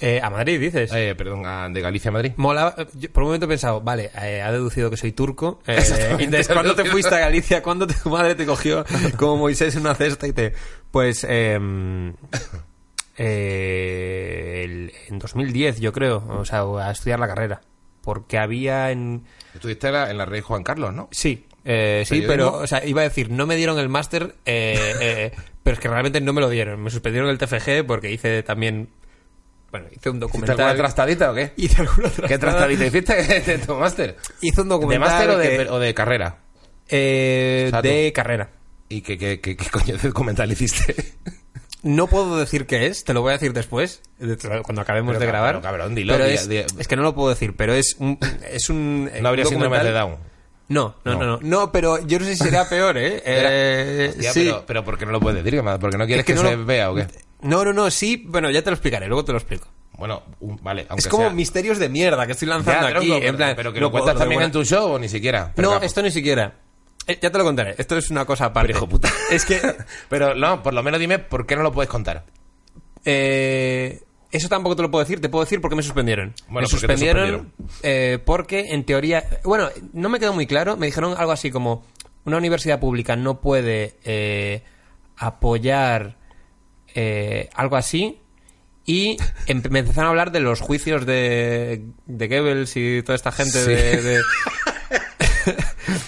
Eh, a Madrid, dices. Eh, perdón, a- de Galicia a Madrid. Mola, yo por un momento he pensado, vale, eh, ha deducido que soy turco. Eh, entonces, ¿cuándo te fuiste a Galicia? ¿Cuándo tu madre te cogió como Moisés en una cesta y te... Pues... em, eh, el- en 2010, yo creo, o sea, a estudiar la carrera. Porque había en... Estuviste en la, en la Rey Juan Carlos, ¿no? Sí, eh, sí, pero, o sea, iba a decir, no me dieron el máster, eh, eh, pero es que realmente no me lo dieron. Me suspendieron el TFG porque hice también, bueno, hice un ¿Hiciste documental. alguna trastadita o qué? Hice alguna ¿Qué trastadita hiciste de tu máster? Hice un ¿De documental. máster o de, que- o de carrera? eh, O sea, de tú- carrera. ¿Y qué, qué, qué, qué coño de documental hiciste? No puedo decir qué es, te lo voy a decir después, de- cuando acabemos Pero de grabar. pero cabrón, dilo, Pero di- es, que no lo puedo decir, pero es un. Es un No habría síndrome de Down. No, no, No. no, no, no. pero yo no sé si sería peor, ¿eh? Eh, Hostia, sí. pero, pero ¿por qué no lo puedes decir? ¿Porque no quieres Es que que, no se lo- vea o qué? No, no, no, sí, bueno, ya te lo explicaré, luego te lo explico. Bueno, un- vale, aunque es como sea... misterios de mierda que estoy Ya, lanzando aquí, tronco, en pero, plan. pero que no lo cuentas puedo, también en tu show o ni siquiera. Pero No, capo. esto ni siquiera. Eh, ya te lo contaré. Esto es una cosa aparte. Pero hijo puta. Es que Pero no, por lo menos dime por qué no lo puedes contar. eh, eso tampoco te lo puedo decir. Te puedo decir por qué me suspendieron. Bueno, me ¿por qué te suspendieron eh, porque, en teoría, bueno, no me quedó muy claro. Me dijeron algo así como una universidad pública no puede eh, apoyar eh, algo así. Y em- me empezaron a hablar de los juicios de, de Goebbels y toda esta gente Sí. de- de,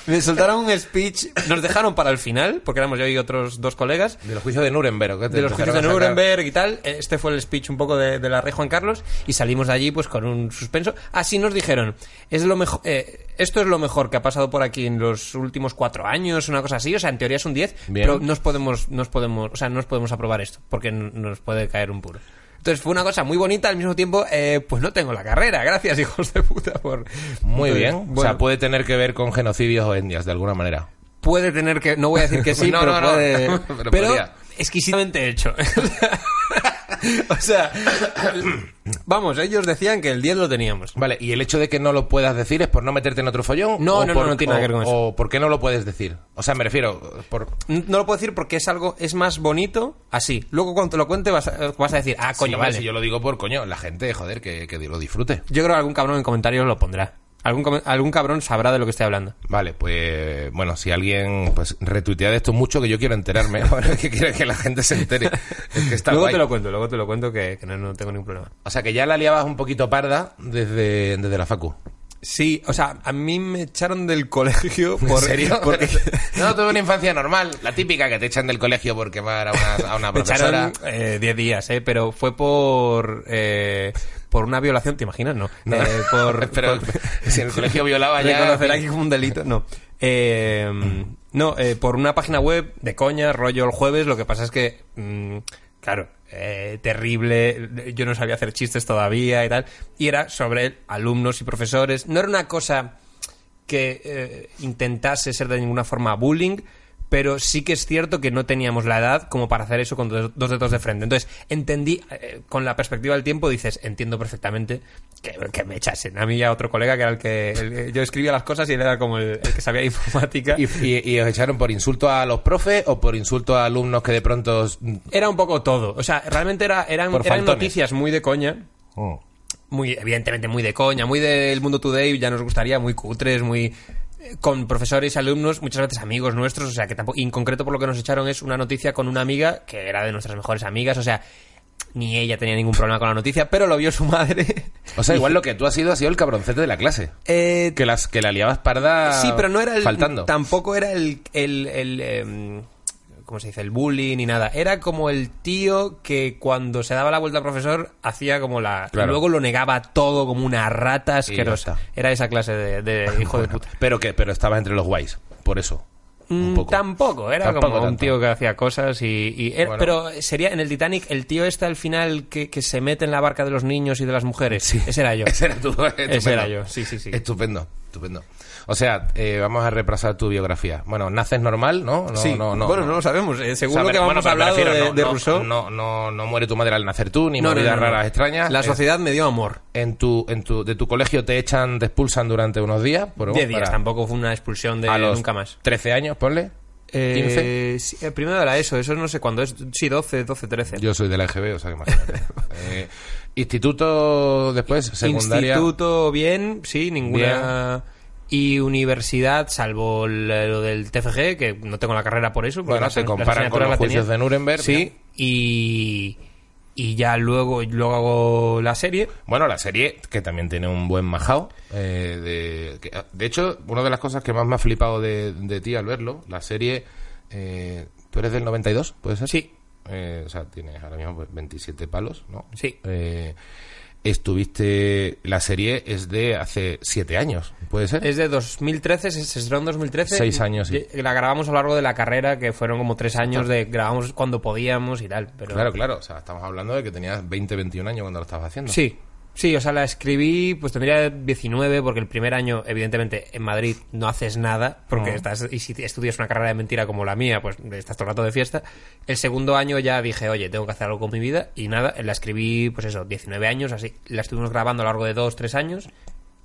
me soltaron un speech, nos dejaron para el final, porque éramos yo y otros dos colegas, De los juicios de Nuremberg. de los juicios de Nuremberg y tal. Este fue el speech un poco de, de la Rey Juan Carlos y salimos de allí pues con un suspenso. Así nos dijeron, es lo mejor, eh, esto es lo mejor que ha pasado por aquí en los últimos cuatro años, una cosa así. O sea, en teoría es un 10, Bien. pero nos podemos, nos podemos, o sea, no nos podemos aprobar esto porque nos puede caer un puro. Entonces fue una cosa muy bonita, al mismo tiempo, eh, pues no tengo la carrera. Gracias, hijos de puta, por... Muy bien. o sea, puede tener que ver con genocidios o etnias, de alguna manera. puede tener que no voy a decir que sí No, pero no, no. puede Pero pero, podría. exquisitamente hecho o sea vamos ellos decían que el 10 lo teníamos Vale, y el hecho de que no lo puedas decir es por no meterte en otro follón. No, o no, por- no, no tiene nada que ver con o- O por qué no lo puedes decir. O sea, me refiero. Por... no lo puedo decir porque es algo es más bonito así luego cuando te lo cuente vas a, vas a decir ah coño Sí, vale Si yo lo digo por coño, la gente, joder, que, que lo disfrute. yo creo que algún cabrón en comentarios lo pondrá algún algún cabrón sabrá de lo que estoy hablando Vale, pues bueno, si alguien pues retuitea de esto mucho que yo quiero enterarme, ahora que quiero que la gente se entere. Es que está luego guay. te lo cuento luego te lo cuento que, que no, no tengo ningún problema O sea, que ya la liabas un poquito parda desde, desde la facu. sí o sea a mí me echaron del colegio por ¿En serio? porque no, tuve una infancia normal, la típica que te echan del colegio por quemar a una, a una Me profesora. echaron eh, 10 días, ¿eh? Pero fue por... eh, por una violación, ¿te imaginas? No. No. Eh, por, Pero por- si en el colegio violaba ya... reconocer aquí como un delito, no. Eh, no, eh, por una página web de coña, rollo el jueves, lo que pasa es que, mm, claro, eh, terrible, yo no sabía hacer chistes todavía y tal, y era sobre alumnos y profesores, no era una cosa que eh, intentase ser de ninguna forma bullying, pero sí que es cierto que no teníamos la edad como para hacer eso con dos, dos dedos de frente. Entonces, entendí, eh, con la perspectiva del tiempo, dices, entiendo perfectamente que, que me echasen. A mí y a otro colega que era el que... el- yo escribía las cosas y él era como el, el que sabía informática. ¿Y, y- y os echaron por insulto a los profes o por insulto a alumnos que de pronto... Era un poco todo. O sea, realmente era, eran, eran noticias muy de coña. Muy, evidentemente, muy de coña. Muy del mundo today, ya nos gustaría. Muy cutres, muy... Con profesores y alumnos, muchas veces amigos nuestros, o sea, que tampoco. y en concreto, por lo que nos echaron, es una noticia con una amiga que era de nuestras mejores amigas, o sea, ni ella tenía ningún problema con la noticia, pero lo vio su madre. O sea, igual lo que tú has sido ha sido el cabroncete de la clase. Eh, Que, las, que la liabas parda Sí, pero no era el. faltando. Tampoco era el. el, el, em, ¿Cómo se dice? El bullying ni nada. Era como el tío que cuando se daba la vuelta al profesor hacía como la. y Claro. luego lo negaba todo como una rata asquerosa. Era esa clase de, de hijo de puta. Pero que pero estabas entre los guays, por eso. Mm, poco. Tampoco, era Tampoco como un tío que hacía cosas y... y era- Bueno. Pero sería en el Titanic el tío este al final que, que se mete en la barca de los niños y de las mujeres. Ese era yo. Ese era tú. estupendo. era yo, sí, sí, sí. Estupendo, estupendo. O sea, eh, vamos a repasar tu biografía. Bueno, naces normal, ¿no? no sí, no, no, bueno, no lo sabemos. eh, O según sea, lo que bueno, hablado refiero, de, no, de no, Rousseau... No, no, no muere tu madre al nacer tú, ni movidas raras extrañas. La sociedad me dio amor. en tu, en tu, de tu colegio te echan, te expulsan durante unos días. Por, 10 días, para- tampoco fue una expulsión de a los nunca más. 13 años, ponle. 15. Eh, sí, primero era eso, eso no sé cuándo es. Sí, 12, 12, 13. Yo soy de la EGB, o sea que imagínate. Eh, Instituto después, secundaria. Instituto bien, sí, ninguna... Y universidad, salvo lo del TFG, que no tengo la carrera por eso. Bueno, se comparan con los juicios tenía. de Nuremberg. Sí, y, y ya luego, luego hago la serie. Bueno, la serie, que también tiene un buen majao. eh, de, que- de hecho, una de las cosas que más me ha flipado de, de ti al verlo, la serie. eh, ¿Tú eres del 92? ¿Puede ser? Sí. Eh, o sea, tienes ahora mismo pues, 27 palos, ¿no? Sí. Eh, estuviste. La serie es de hace 7 años, ¿puede ser? Es de 2013, se, estrenó en 2013. Seis años, sí. La grabamos a lo largo de la carrera, que fueron como tres años de grabamos cuando podíamos y tal. Pero... Claro, claro. O sea, estamos hablando de que tenías 20, 21 años cuando lo estabas haciendo. Sí, sí, o sea, la escribí, pues tendría 19, porque el primer año, evidentemente, en Madrid no haces nada, porque No. estás, y si estudias una carrera de mentira como la mía, pues estás todo el rato de fiesta. El segundo año ya dije, oye, tengo que hacer algo con mi vida, y nada, la escribí, pues eso, 19 años, así. La estuvimos grabando a lo largo de 2, 3 años,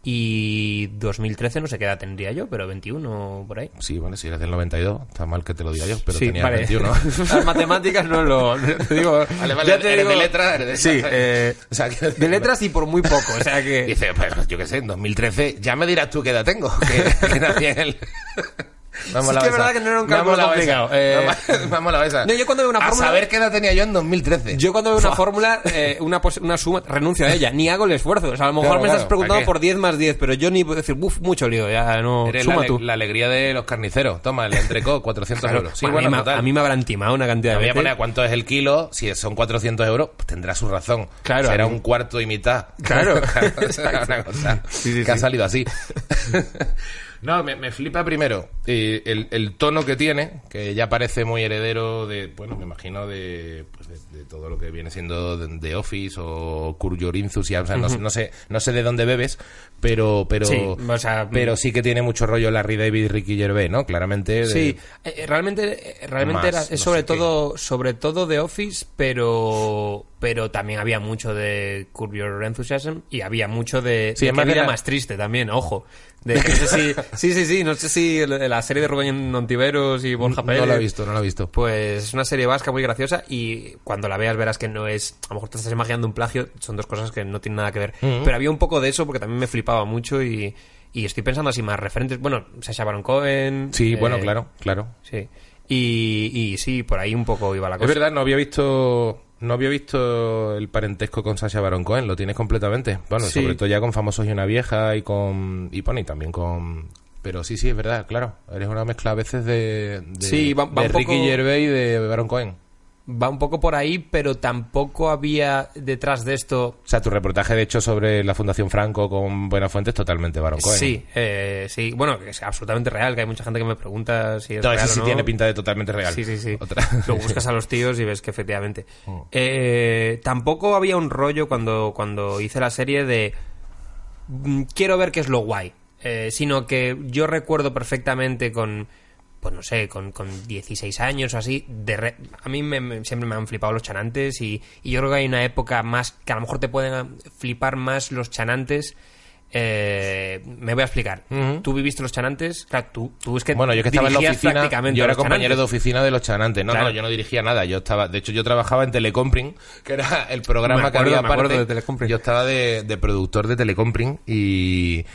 y 2013 no sé qué edad tendría yo, pero 21 por ahí. Sí, bueno, si eres del 92, está mal que te lo diga yo, pero sí, tenías vale. 21. Las matemáticas no lo... te digo, Vale, vale, ya te eres digo- de letras, eres de Sí, letras. eh, O sea, que- de letras y por muy poco, o sea que... Dice, pues yo qué sé, en 2013, ya me dirás tú qué edad tengo. Que, que nací en el... Vamos Sí a la que es verdad que no era un cálculo a la complicado, eh. Vamos- a la besa. No, yo cuando veo una A fórmula- saber qué edad tenía yo en 2013. Yo cuando veo una fórmula, eh, una, una suma, renuncio a ella, ni hago el esfuerzo. O sea, a lo mejor Claro, me estás claro, preguntando ¿para qué? por 10 más 10, pero yo ni puedo decir, uff, mucho lío, ya no, Eres la, suma ale- tú. la alegría de los carniceros. Toma, el entrecó, 400 Claro, euros. Sí, a, bueno, mí me, total. a mí me habrán timado una cantidad Me de voy a poner a cuánto es el kilo. Si son 400 euros, pues tendrá su razón. Claro, Será a mí- un cuarto y mitad. Claro. Una cosa Sí, sí, que ha salido así. No, me, me flipa primero eh, el, el tono que tiene, que ya parece muy heredero de, bueno, me imagino de, pues de, de todo lo que viene siendo de Office o Curb Your Enthusiasm. O sea, no, no sé, no sé de dónde bebes, pero, pero, Sí, o sea, pero sí que tiene mucho rollo Larry David y Ricky Gervais, ¿no? Claramente. de- Sí, eh, realmente, eh, realmente Más, era, no es sobre qué. todo, sobre todo de Office, pero, pero también había mucho de Curb Your Enthusiasm y había mucho de, Sí, de más vida la- más triste también, ojo. De, no sé si, sí, sí, sí, no sé si la serie de Rubén Ontiveros y Borja no Pérez. lo he visto, no lo he visto. Pues es una serie vasca muy graciosa y cuando la veas verás que no es... A lo mejor te estás imaginando un plagio, son dos cosas que no tienen nada que ver. Pero había un poco de eso porque también me flipaba mucho y, y estoy pensando así más referentes. Bueno, Sasha Baron Cohen... Sí, eh, bueno, claro, claro. Sí. Y, y sí, por ahí un poco iba la Es cosa. verdad, no había visto no había visto el parentesco con Sasha Baron Cohen, lo tienes completamente. Bueno, Sí. sobre todo ya con Famosos y una vieja y con y bueno, y también con pero sí, sí, es verdad, claro. Eres una mezcla a veces de, de, Sí, va- va de un Ricky poco- Gervais y de Baron Cohen. Va un poco por ahí, pero tampoco había detrás de esto... O sea, tu reportaje de hecho sobre la Fundación Franco con Buenafuente es totalmente Baron Cohen. Sí, eh, sí. Bueno, que es absolutamente real, que hay mucha gente que me pregunta si es No, real ese o sí no. tiene pinta de totalmente real. Sí, sí, sí. Otra- Lo buscas a los tíos y ves que efectivamente. Mm. Eh, tampoco había un rollo cuando, cuando hice la serie de mm, quiero ver qué es lo guay. Eh, sino que yo recuerdo perfectamente con, pues no sé, con, con 16 años o así, de re- a mí me- me- siempre me han flipado los chanantes y, y yo creo que hay una época más que a lo mejor te pueden flipar más los chanantes. Eh, me voy a explicar. Tú viviste los chanantes, claro, tú, tú es que Bueno, yo que estaba en la oficina, yo era compañero chanantes. de oficina de los chanantes. No, Claro. no, yo no dirigía nada. Yo estaba, de hecho, yo trabajaba en Telecompring, que era el programa que había aparte. de. Yo estaba de, de productor de Telecompring y,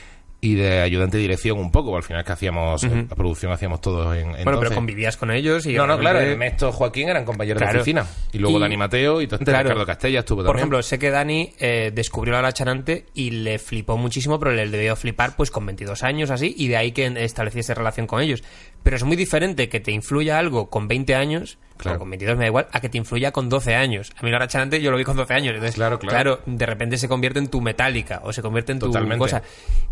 y de ayudante de dirección un poco. Al final que hacíamos, la producción hacíamos todos en, Bueno, entonces. pero convivías con ellos y... No, no, claro, Ernesto Joaquín eran compañeros Claro. de oficina. Y luego Y- Dani Mateo y entonces Claro. Ricardo Castella estuvo Por también. ejemplo, sé que Dani eh, descubrió a la chanante y le flipó muchísimo, pero le debió flipar pues con 22 años así, y de ahí que estableciese relación con ellos. Pero es muy diferente que te influya algo con 20 años, Claro. o con 22 me da igual, a que te influya con 12 años. A mí la chanante yo lo vi con 12 años, entonces, Claro, claro. de repente se convierte en tu metálica, o se convierte en tu Totalmente. cosa.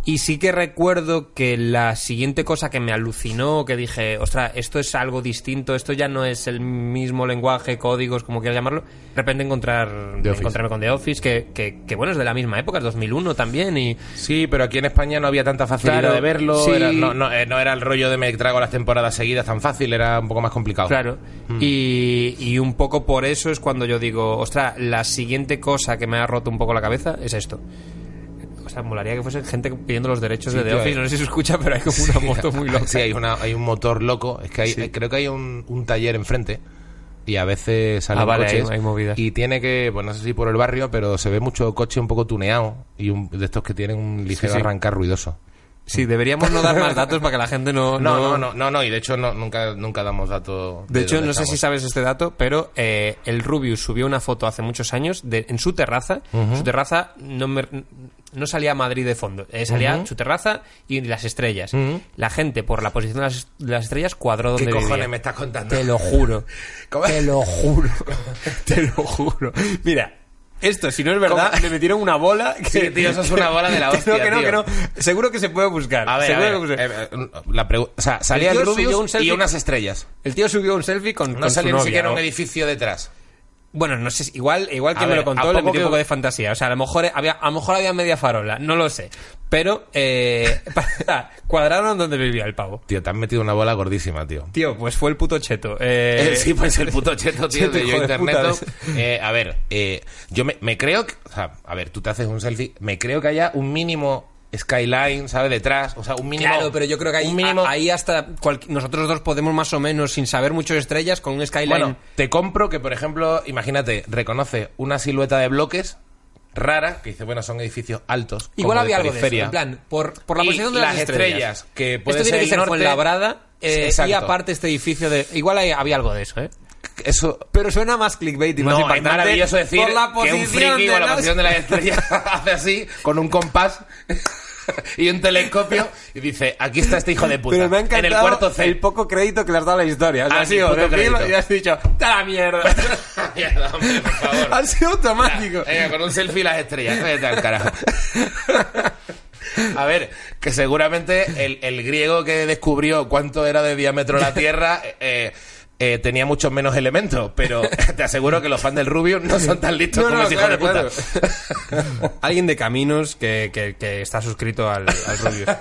Y sí que recuerdo que la siguiente cosa que me alucinó, que dije, ostras, esto es algo distinto, esto ya no es el mismo lenguaje, códigos, como quieras llamarlo, de repente encontrar, encontrarme con The Office, que, que, que, bueno, es de la misma época, es 2001 también, y Sí, pero aquí en España no había tanta facilidad Claro, de verlo. sí. era- no, no, eh, no era el rollo de me trago las temporadas seguidas tan fácil, era un poco más complicado. Claro. Mm. Y, y un poco por eso es cuando yo digo, ostras, la siguiente cosa que me ha roto un poco la cabeza es esto. O sea, molaría que fuese gente pidiendo los derechos Sí, de The Office. eh. No sé si se escucha, pero hay como una moto muy loca. Sí, hay, una, hay un motor loco. Es que hay, Sí. creo que hay un, un taller enfrente. y a veces salen Ah, vale, coches hay- hay movidas. y tiene que, pues no sé si por el barrio, pero se ve mucho coche un poco tuneado y un- de estos que tienen un ligero sí. arrancar ruidoso. Sí, deberíamos no dar más datos para que la gente no... No, no, no, no, no, y de hecho no, nunca, nunca damos datos. De hecho, no sé si sabes este dato, pero eh, el Rubius subió una foto hace muchos años de, en su terraza. Su terraza no, me- no salía Madrid de fondo, eh, salía su terraza y las estrellas. La gente, por la posición de las, de las estrellas, cuadró donde ¿Qué cojones vivía. me estás contando? Te lo juro. ¿Cómo? Te lo juro. Te lo juro. Mira. Esto, si no es verdad, ¿Cómo? me metieron una bola. Que, Sí, tío, eso es una bola de la hostia, no, que no, tío. que no. Seguro que se puede buscar. A ver, a ver, eh, eh, la pregu- o sea, salía El Rubius un y unas estrellas. El tío subió un selfie con, No con su ni novia, siquiera ¿no? un edificio detrás. Bueno, no sé, si- igual, igual que A me ver, lo contó, ¿a le metí un poco de fantasía. O sea, a lo mejor había, a lo mejor había media farola, no lo sé. Pero, eh, cuadraron donde vivía el pavo. Tío, te has metido una bola gordísima, tío. Tío, pues fue el puto cheto. Eh, Eh, sí, pues el puto cheto, tío, Cheto, de yo de internet. Eh, a ver, eh, yo me, me creo que... O sea, a ver, tú te haces un selfie, me creo que haya un mínimo skyline, ¿sabes? Detrás, o sea, un mínimo... Claro, pero yo creo que ahí, mínimo, a- ahí hasta cual- nosotros dos podemos más o menos, sin saber mucho de estrellas, con un skyline. Bueno, te compro que, por ejemplo, imagínate, reconoce una silueta de bloques rara, que dice, bueno, son edificios altos. igual había algo de eso. En plan, por, por la posición de las las estrellas, que puede Esto tiene ser que el ser norte. Fuenlabrada, eh, y aparte este edificio de. Igual hay- había algo de eso, ¿eh? Eso... Pero suena más clickbait y más No, es impactante maravilloso decir por la que un posición friki de con la las- posición de las estrellas hace así, con un compás y un telescopio, y dice, aquí está este hijo de puta. Pero me ha en encantado el cuarto C. el poco crédito que le has dado a la historia. O sea, Ah, ha sí, sido decirlo crédito. y has dicho, ¡ta la mierda! Mierda, hombre, por favor. ha sido automático. Venga, con un selfie y las estrellas. Vete al carajo. A ver, que seguramente el, el griego que descubrió cuánto era de diámetro la Tierra eh, eh, tenía muchos menos elementos, pero te aseguro que los fans del Rubio no son tan listos No, como no, ese hijo de claro, puta. Alguien de Caminos que, que- que está suscrito al, al Rubius.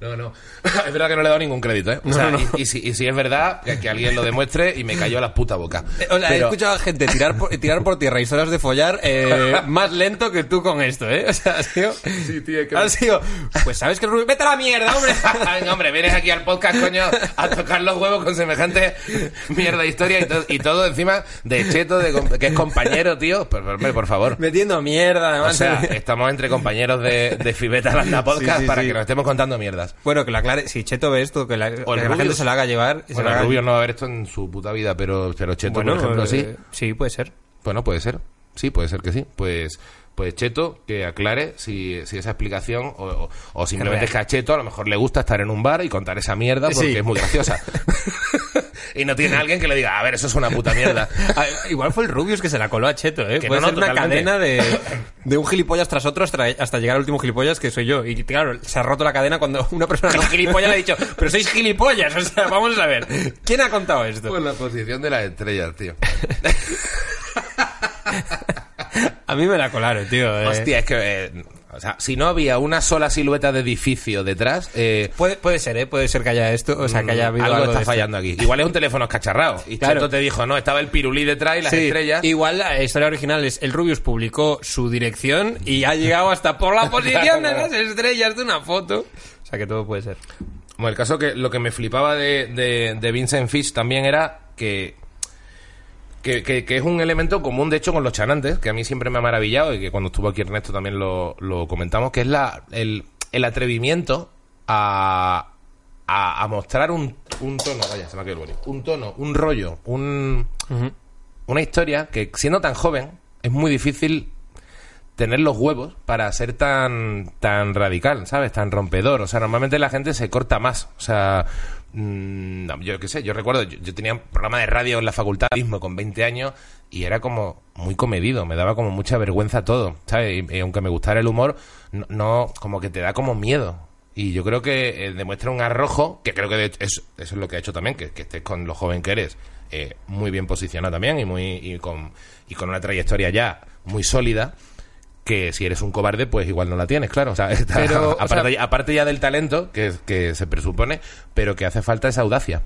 No, no. Es verdad que no le he dado ningún crédito, ¿eh? O No, sea, no. Y, y si, y si es verdad, que, que alguien lo demuestre y me cayó a la puta boca. Eh, O sea, he Pero- escuchado a gente tirar por, tirar por tierra historias de follar eh, más lento que tú con esto, ¿eh? O sea, ha sido... Sí, tío, que- Ha sido... Pues sabes que el. ¡Vete a la mierda, hombre! Venga, hombre, vienes aquí al podcast, coño, a tocar los huevos con semejante mierda de historia y, to- y todo encima de Cheto, de que es compañero, tío. Por, por- hombre, por favor. Metiendo mierda, O además. sea, estamos entre compañeros de, de Fibeta Landa Podcast Sí, sí, para sí. que nos estemos contando mierdas. Bueno, que lo aclare. Si Cheto ve esto, que la, que la gente se lo haga llevar. y se Bueno, lo haga- Rubio no va a ver esto en su puta vida, pero, pero Cheto, Bueno, por ejemplo, sí. eh, Sí, puede ser. Bueno, puede ser. Sí, puede ser que sí. Pues, pues Cheto, que aclare si, si esa explicación o, o- o simplemente es que a Cheto a lo mejor le gusta estar en un bar y contar esa mierda porque Sí. es muy graciosa. y no tiene alguien que le diga, a ver, eso es una puta mierda. Ah, Igual fue el Rubius que se la coló a Cheto, ¿eh? Que Puede no, no, ser una totalmente. cadena de, de un gilipollas tras otro hasta, hasta llegar al último gilipollas que soy yo. Y claro, se ha roto la cadena cuando una persona no gilipollas le ha dicho, pero sois gilipollas, o sea, vamos a ver. ¿Quién ha contado esto? Pues la posición de las estrellas, tío. A mí me la colaron, tío. eh. Hostia, es que... eh, o sea, si no había una sola silueta de edificio detrás... Eh, Puede, puede ser, ¿eh? Puede ser que haya esto, o sea, que haya habido algo, algo, está esto. fallando aquí. Igual es un teléfono escacharrado. Y Claro. Te dijo, no, estaba el pirulí detrás y las Sí, estrellas... Igual la historia original es el Rubius publicó su dirección y ha llegado hasta por la posición de las estrellas de una foto. O sea que todo puede ser. Bueno, el caso que lo que me flipaba de, de, de Vincent Fish también era que, que, que- que es un elemento común, de hecho, con los chanantes, que a mí siempre me ha maravillado y que cuando estuvo aquí Ernesto también lo, lo comentamos, que es la, el, el atrevimiento a, a, a mostrar un, un tono, vaya, se me ha quedado el boli, un tono, un rollo, un, una historia que siendo tan joven es muy difícil tener los huevos para ser tan tan radical, ¿sabes? Tan rompedor. O sea, normalmente la gente se corta más. O sea, mm, no, yo qué sé, yo recuerdo, yo, tenía un programa de radio en la facultad mismo con 20 años y era como muy comedido, me daba como mucha vergüenza todo, ¿sabes? Y, aunque me gustara el humor, no, como que te da como miedo. Y yo creo que eh, demuestra un arrojo, que creo que de hecho es- eso es lo que ha hecho también, que, que estés con lo joven que eres, eh, muy bien posicionado también y, muy, y, con, y con una trayectoria ya muy sólida que si eres un cobarde, pues igual no la tienes, claro. O sea, está- Pero, o aparte, sea- ya- aparte ya del talento que, que se presupone, pero que hace falta esa audacia.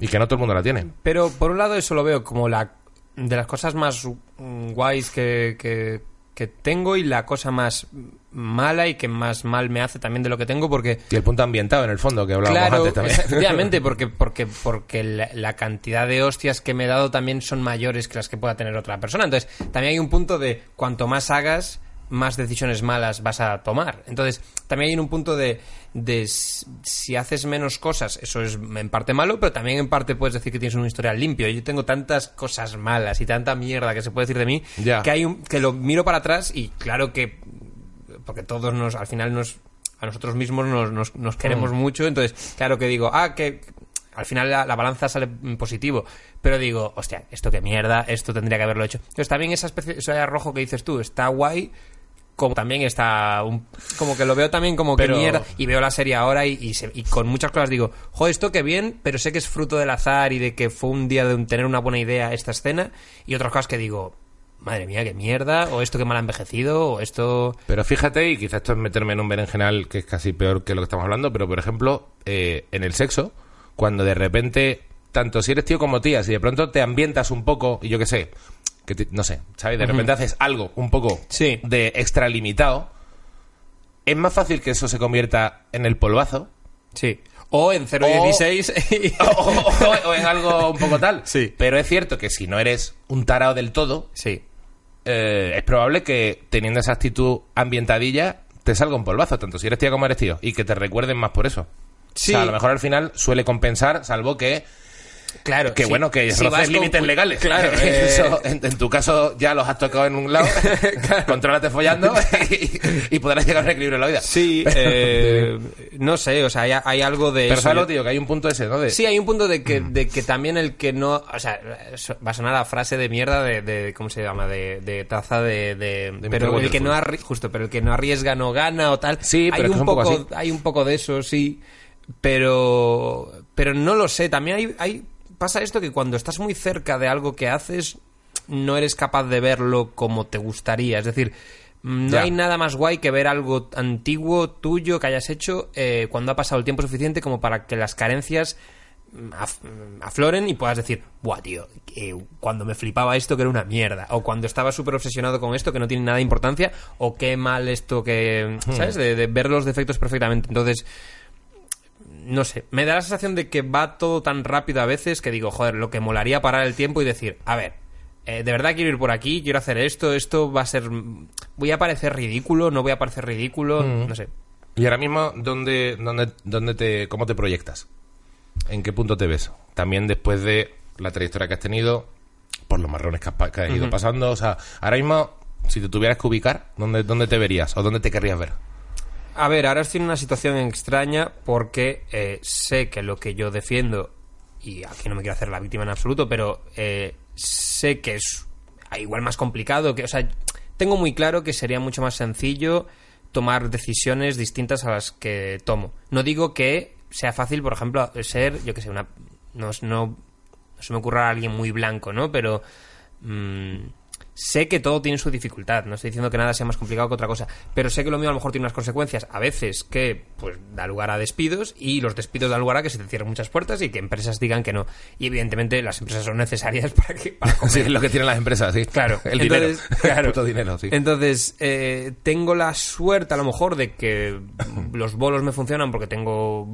Y que no todo el mundo la tiene. Pero por un lado eso lo veo como la de las cosas más guays que, que, que tengo y la cosa más mala y que más mal me hace también de lo que tengo porque Y el punto ambientado, en el fondo, que hablábamos claro, antes también. efectivamente, porque, porque, porque la, la cantidad de hostias que me he dado también son mayores que las que pueda tener otra persona. Entonces, también hay un punto de cuanto más hagas, más decisiones malas vas a tomar. Entonces, también hay un punto de, de si haces menos cosas, eso es en parte malo, pero también en parte puedes decir que tienes un historial limpio. Yo tengo tantas cosas malas y tanta mierda que se puede decir de mí que hay un, que lo miro para atrás y claro que porque todos nos al final nos a nosotros mismos nos, nos, nos queremos mucho entonces claro que digo ah que al final la, la balanza sale positivo pero digo hostia esto qué mierda esto tendría que haberlo hecho entonces también esa especie ese rojo que dices tú está guay como también está un- como que lo veo también como Pero- que mierda y veo la serie ahora y, y se- y con muchas cosas digo joder esto qué bien pero sé que es fruto del azar y de que fue un día de un- tener una buena idea esta escena y otras cosas que digo madre mía qué mierda o esto que mal ha envejecido o esto Pero fíjate, y quizás esto es meterme en un berenjenal que es casi peor que lo que estamos hablando, pero por ejemplo, eh, en el sexo, cuando de repente, tanto si eres tío como tía, si de pronto te ambientas un poco, y yo qué sé, que te- no sé, ¿sabes? De repente haces algo un poco Sí. de extralimitado, es más fácil que eso se convierta en el polvazo. Sí. O en 0.16. y- o, o- o en algo un poco tal. Sí. Pero es cierto que si no eres un tarao del todo, sí. eh, es probable que teniendo esa actitud ambientadilla te salga un polvazo, tanto si eres tía como eres tío, y que te recuerden más por eso. Sí. O sea, a lo mejor al final suele compensar, salvo que, Claro. que sí. bueno, que Si roces límites legales. Claro. eh, Eso, en, en tu caso ya los has tocado en un lado, contrólate follando y, y podrás llegar a un equilibrio en la vida. Sí, Pero, eh, no sé, o sea, hay, hay algo de pero eso. sabes, tío, que hay un punto ese, ¿no? De, Sí, hay un punto de que, de que también el que no. O sea, va a sonar la frase de mierda de. de- ¿Cómo se llama? De, de taza de. pero el que no arri- Justo, pero el que no arriesga no gana o tal. Sí, pero hay un poco poco, así. hay un poco de eso, sí. Pero. Pero no lo sé. También hay, hay. Pasa esto que cuando estás muy cerca de algo que haces, no eres capaz de verlo como te gustaría. Es decir. No Ya. hay nada más guay que ver algo antiguo tuyo que hayas hecho eh, cuando ha pasado el tiempo suficiente como para que las carencias mm, af- mm, afloren y puedas decir, buah, tío, eh, cuando me flipaba esto que era una mierda, o cuando estaba súper obsesionado con esto que no tiene nada de importancia, o qué mal esto que, ¿sabes? De, de ver los defectos perfectamente. Entonces, no sé, me da la sensación de que va todo tan rápido a veces que digo, joder, lo que molaría parar el tiempo y decir, a ver, eh, de verdad quiero ir por aquí, quiero hacer esto, esto va a ser... Voy a parecer ridículo, no voy a parecer ridículo, no sé. Y ahora mismo, ¿dónde, dónde, dónde te, ¿cómo te proyectas? ¿En qué punto te ves? También después de la trayectoria que has tenido, por los marrones que has, pa- que has ido pasando. O sea, ahora mismo, si te tuvieras que ubicar, ¿dónde, ¿dónde te verías? ¿O dónde te querrías ver? A ver, ahora estoy en una situación extraña porque eh, sé que lo que yo defiendo, y aquí no me quiero hacer la víctima en absoluto, pero eh, sé que es igual más complicado, que, o sea, tengo muy claro que sería mucho más sencillo tomar decisiones distintas a las que tomo. No digo que sea fácil, por ejemplo, ser, yo que sé, una... No, no, no se me ocurra alguien muy blanco, ¿no? Pero... mm, sé que todo tiene su dificultad, no estoy diciendo que nada sea más complicado que otra cosa, pero sé que lo mío a lo mejor tiene unas consecuencias a veces que pues da lugar a despidos y los despidos dan lugar a que se te cierren muchas puertas y que empresas digan que no. Y evidentemente las empresas son necesarias para que para comer. Sí, es lo que tienen las empresas, sí. Claro, El entonces, dinero. claro. Puto dinero, sí. Entonces, eh, tengo la suerte a lo mejor de que los bolos me funcionan porque tengo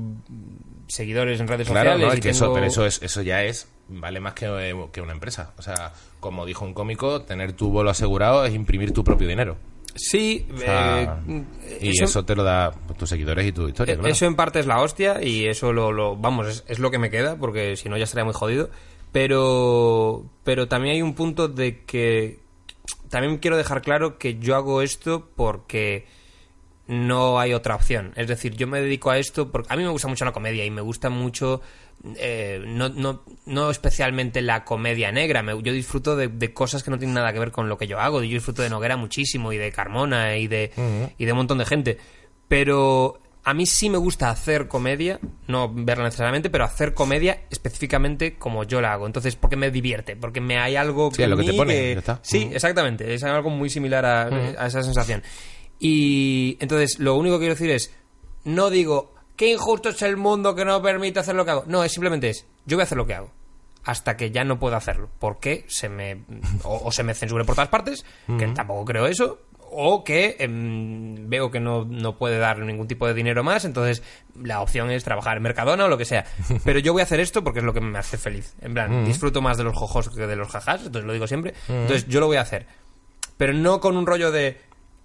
seguidores en redes Claro, sociales. no, es y que eso, pero eso, es, eso ya es, vale más que, eh, que una empresa. O sea, como dijo un cómico, tener tu bolo asegurado es imprimir tu propio dinero. Sí, O sea, eh, y eso, te lo da tus seguidores y tu historia, Eh, claro. Eso en parte es la hostia y eso lo, lo- vamos, es, es lo que me queda porque si no ya estaría muy jodido. Pero, pero también hay un punto de que también quiero dejar claro que yo hago esto porque no hay otra opción. Es decir, yo me dedico a esto porque a mí me gusta mucho la comedia y me gusta mucho, eh, no, no, no especialmente la comedia negra. Me- yo disfruto de, de cosas que no tienen nada que ver con lo que yo hago. Yo disfruto de Noguera muchísimo y de Carmona y de, y de un montón de gente. Pero a mí sí me gusta hacer comedia, no verla necesariamente, pero hacer comedia específicamente como yo la hago. Entonces, porque me divierte, porque me hay algo Sí, es lo que te pone, está. Sí, exactamente. Es algo muy similar a, a esa sensación. Y entonces, lo único que quiero decir es, no digo, qué injusto es el mundo que no permite hacer lo que hago. No, es simplemente es, yo voy a hacer lo que hago. hasta que ya no puedo hacerlo. Porque se me. O, o se me censure por todas partes, que tampoco creo eso. O que em, veo que no, no puede dar ningún tipo de dinero más, entonces la opción es trabajar en Mercadona o lo que sea. Pero yo voy a hacer esto porque es lo que me hace feliz. En plan, disfruto más de los jojos que de los jajás, entonces lo digo siempre. Entonces yo lo voy a hacer. Pero no con un rollo de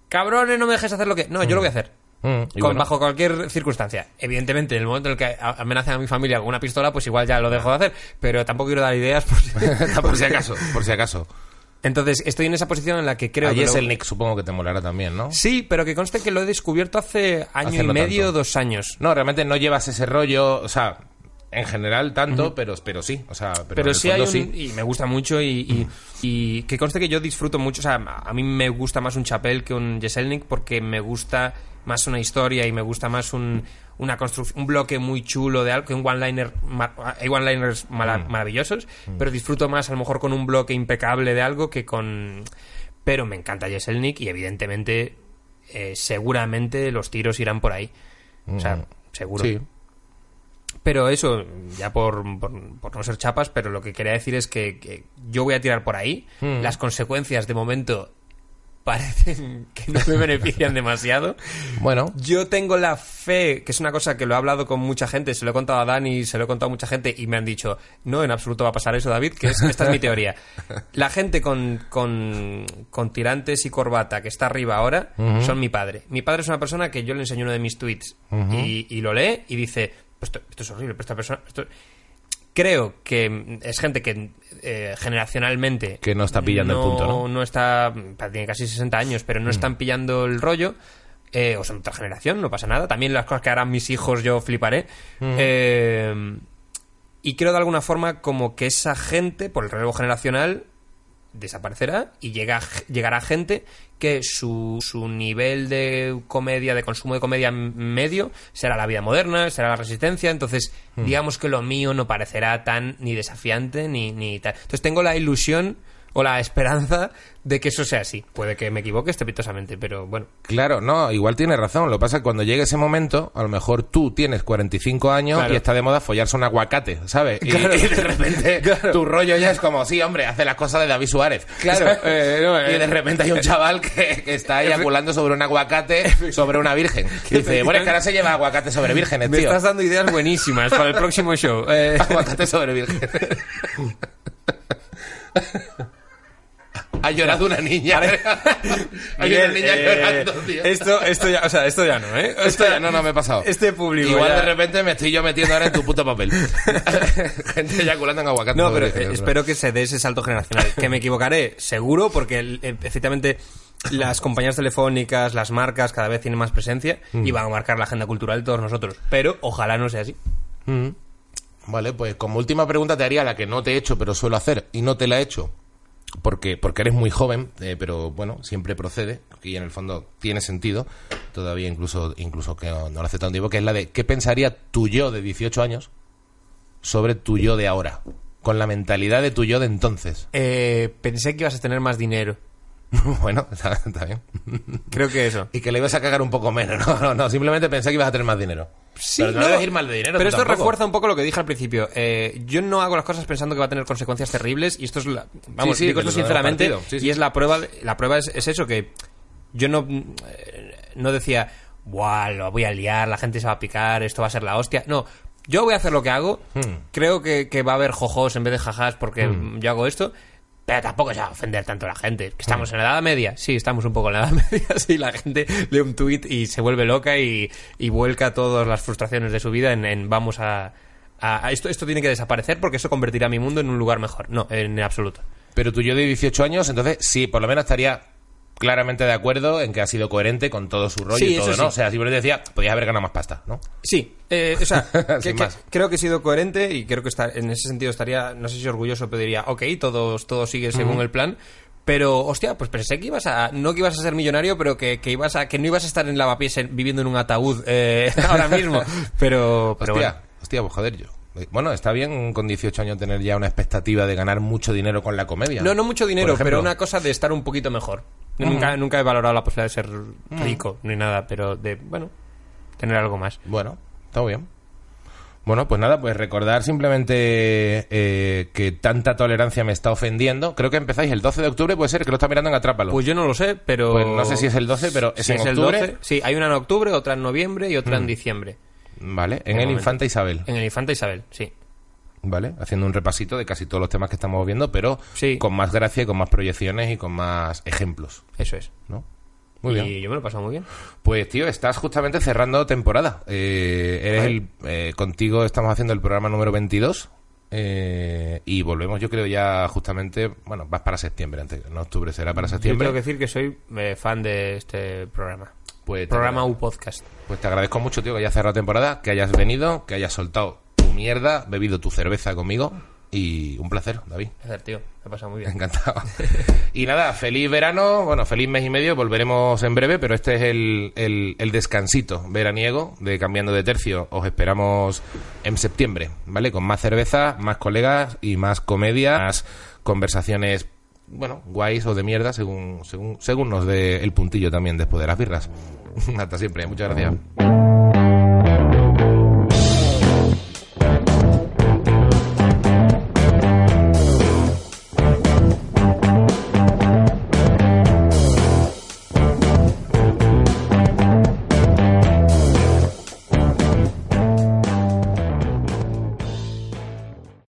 cabrones, no me dejes hacer lo que. No, yo lo voy a hacer. Mm, y Con- bueno. bajo cualquier circunstancia. Evidentemente, en el momento en el que a- amenacen a mi familia con una pistola, pues igual ya lo dejo de hacer. Pero tampoco quiero dar ideas. Por si... por si acaso, por si acaso. Entonces, estoy en esa posición en la que creo a que. lo- el Nick supongo que te molará también, ¿no? Sí, pero que conste que lo he descubierto hace año Hace y no medio, tanto. dos años. No, realmente no llevas ese rollo, o sea, en general tanto, pero, pero sí, o sea, pero, en Pero el sí hay un, y me gusta mucho y, y- y que conste que yo disfruto mucho, o sea, a mí me gusta más un Chapel que un Jeselnik porque me gusta más una historia y me gusta más un, una construcción, un bloque muy chulo de algo, que un one-liner, hay one-liners Mm. maravillosos, pero disfruto más a lo mejor con un bloque impecable de algo que con... Pero me encanta Jeselnik y evidentemente, eh, seguramente los tiros irán por ahí. O sea, seguro. Sí. Pero eso, ya por, por, por no ser chapas, pero lo que quería decir es que, que yo voy a tirar por ahí. Mm. Las consecuencias de momento parecen que no me benefician demasiado. Bueno, Yo tengo la fe, que es una cosa que lo he hablado con mucha gente, se lo he contado a Dani, se lo he contado a mucha gente y me han dicho, no, en absoluto va a pasar eso, David, que es, esta es mi teoría. La gente con, con, con tirantes y corbata que está arriba ahora son mi padre. Mi padre es una persona que yo le enseño uno de mis tweets y, y lo lee y dice, "Pues esto, esto es horrible, pero esta persona... esto-". Creo que mm, es gente que eh, generacionalmente Que no está pillando el punto, ¿no? no está, tiene casi 60 años, pero no están pillando el rollo. eh, o son otra generación, no pasa nada. También las cosas que harán mis hijos yo fliparé. Eh, y creo de alguna forma como que esa gente, por el relevo generacional, desaparecerá y llega, llegará gente que su, su nivel de comedia, de consumo de comedia medio, será la vida moderna, será la resistencia. Entonces, digamos que lo mío no parecerá tan ni desafiante ni, ni tal. Entonces, tengo la ilusión o la esperanza de que eso sea así. Puede que me equivoque estrepitosamente, pero bueno. claro, no, igual tienes razón. Lo que pasa es que cuando llegue ese momento, a lo mejor tú tienes 45 años Claro. y está de moda follarse un aguacate, ¿sabes? Y, Claro. y de repente tu rollo ya es como, sí, hombre, hace las cosas de David Suárez. Claro, eh, no, eh. y de repente hay un chaval que, que está eyaculando sobre un aguacate sobre una virgen. Y dice, bueno, es que ahora se lleva aguacate sobre vírgenes, Me tío. estás dando ideas buenísimas para el próximo show. Eh, Aguacate sobre virgen. Ha llorado una niña. Hay una niña eh, llorando, tío. Esto, esto ya, o sea, esto ya no, ¿eh? Esto ya no, no me he pasado. Este público Igual ya- de repente me estoy yo metiendo ahora en tu puto papel. Gente eyaculando en aguacate. No, pero espero que se dé ese salto generacional. Que me equivocaré, seguro, porque efectivamente las compañías telefónicas, las marcas cada vez tienen más presencia Mm. y van a marcar la agenda cultural de todos nosotros. Pero ojalá no sea así. verdad. Vale, pues como última pregunta te haría la que no te he hecho, pero suelo hacer, y no te la he hecho, porque, porque eres muy joven, eh, pero bueno, siempre procede, y en el fondo tiene sentido, todavía incluso, incluso que no, no lo hace tanto tiempo, que es la de ¿qué pensaría tu yo de 18 años sobre tu yo de ahora? Con la mentalidad de tu yo de entonces. Eh, pensé que ibas a tener más dinero. bueno, está, está bien. Creo que eso. Y que le ibas a cagar un poco menos. No, no, no. Simplemente pensé que ibas a tener más dinero. Sí, pero no, debes ir mal de dinero. Pero esto tampoco. refuerza un poco lo que dije al principio. Eh, yo no hago las cosas pensando que va a tener consecuencias terribles y esto es la, vamos, Sí, sí, digo esto sinceramente y es la prueba. La prueba es, es eso que yo no eh, no decía, "Buah, lo voy a liar, la gente se va a picar, esto va a ser la hostia." No, yo voy a hacer lo que hago. Hmm. Creo que, que va a haber jojos en vez de jajás porque yo hago esto. Pero tampoco se va a ofender tanto a la gente. ¿Que ¿Estamos en la Edad Media? Sí, estamos un poco en la Edad Media. Sí, la gente lee un tuit y se vuelve loca y, y vuelca todas las frustraciones de su vida en, en vamos a, a- esto, esto tiene que desaparecer porque eso convertirá a mi mundo en un lugar mejor. No, en absoluto. Pero tu yo de 18 años, entonces sí, por lo menos estaría claramente de acuerdo en que ha sido coherente con todo su rollo Sí, y todo, ¿no? O sea, simplemente decía, podías haber ganado más pasta, ¿no? Sí, eh, o sea, que- que- creo que he sido coherente y creo que está, en ese sentido estaría, no sé si orgulloso, pero diría, ok, todo, todo sigue según el plan. Pero, hostia, pues pensé que ibas a. No que ibas a ser millonario, pero que, que ibas a. que no ibas a estar en lavapiés en- viviendo en un ataúd eh, ahora mismo. Pero. hostia, bueno. hostia, pues joder, yo. Bueno, está bien con 18 años tener ya una expectativa de ganar mucho dinero con la comedia. No, no mucho dinero, pero una cosa de estar un poquito mejor. nunca, nunca he valorado la posibilidad de ser rico ni nada, pero de, bueno, tener algo más. Bueno, está bien. Bueno, pues nada, pues recordar simplemente eh, que tanta tolerancia me está ofendiendo. Creo que empezáis el 12 de octubre, puede ser que lo está mirando en Atrápalo. Pues yo no lo sé, pero... Pues no sé si es el 12, pero es Si en es el octubre. 12. Sí, hay una en octubre, otra en noviembre y otra en diciembre. Vale, en el momento. Infanta Isabel. En el Infanta Isabel, sí. ¿Vale? Haciendo un repasito de casi todos los temas que estamos viendo, pero Sí. con más gracia y con más proyecciones y con más ejemplos, Eso es. ¿no? Muy y bien. yo me lo he pasado muy bien. Pues tío, estás justamente cerrando temporada. Eh, eres el, eh, contigo estamos haciendo el programa número 22 eh, y volvemos, yo creo ya justamente, bueno, vas para septiembre, antes, no octubre será para Yo septiembre. tengo que decir que soy eh, fan de este programa. Pues Programa U Podcast. Pues te agradezco mucho, tío, que hayas cerrado temporada, que hayas venido, que hayas soltado tu mierda, bebido tu cerveza conmigo y un placer, David. Placer, tío. Me he pasado muy bien. Encantado. y nada, feliz verano, bueno, feliz mes y medio, volveremos en breve, pero este es el, el, el descansito veraniego de Cambiando de Tercio. Os esperamos en septiembre, ¿vale? Con más cerveza, más colegas y más comedia, más conversaciones, bueno, guays o de mierda, según, según, según nos dé el puntillo también después de las birras. Hasta siempre, muchas gracias.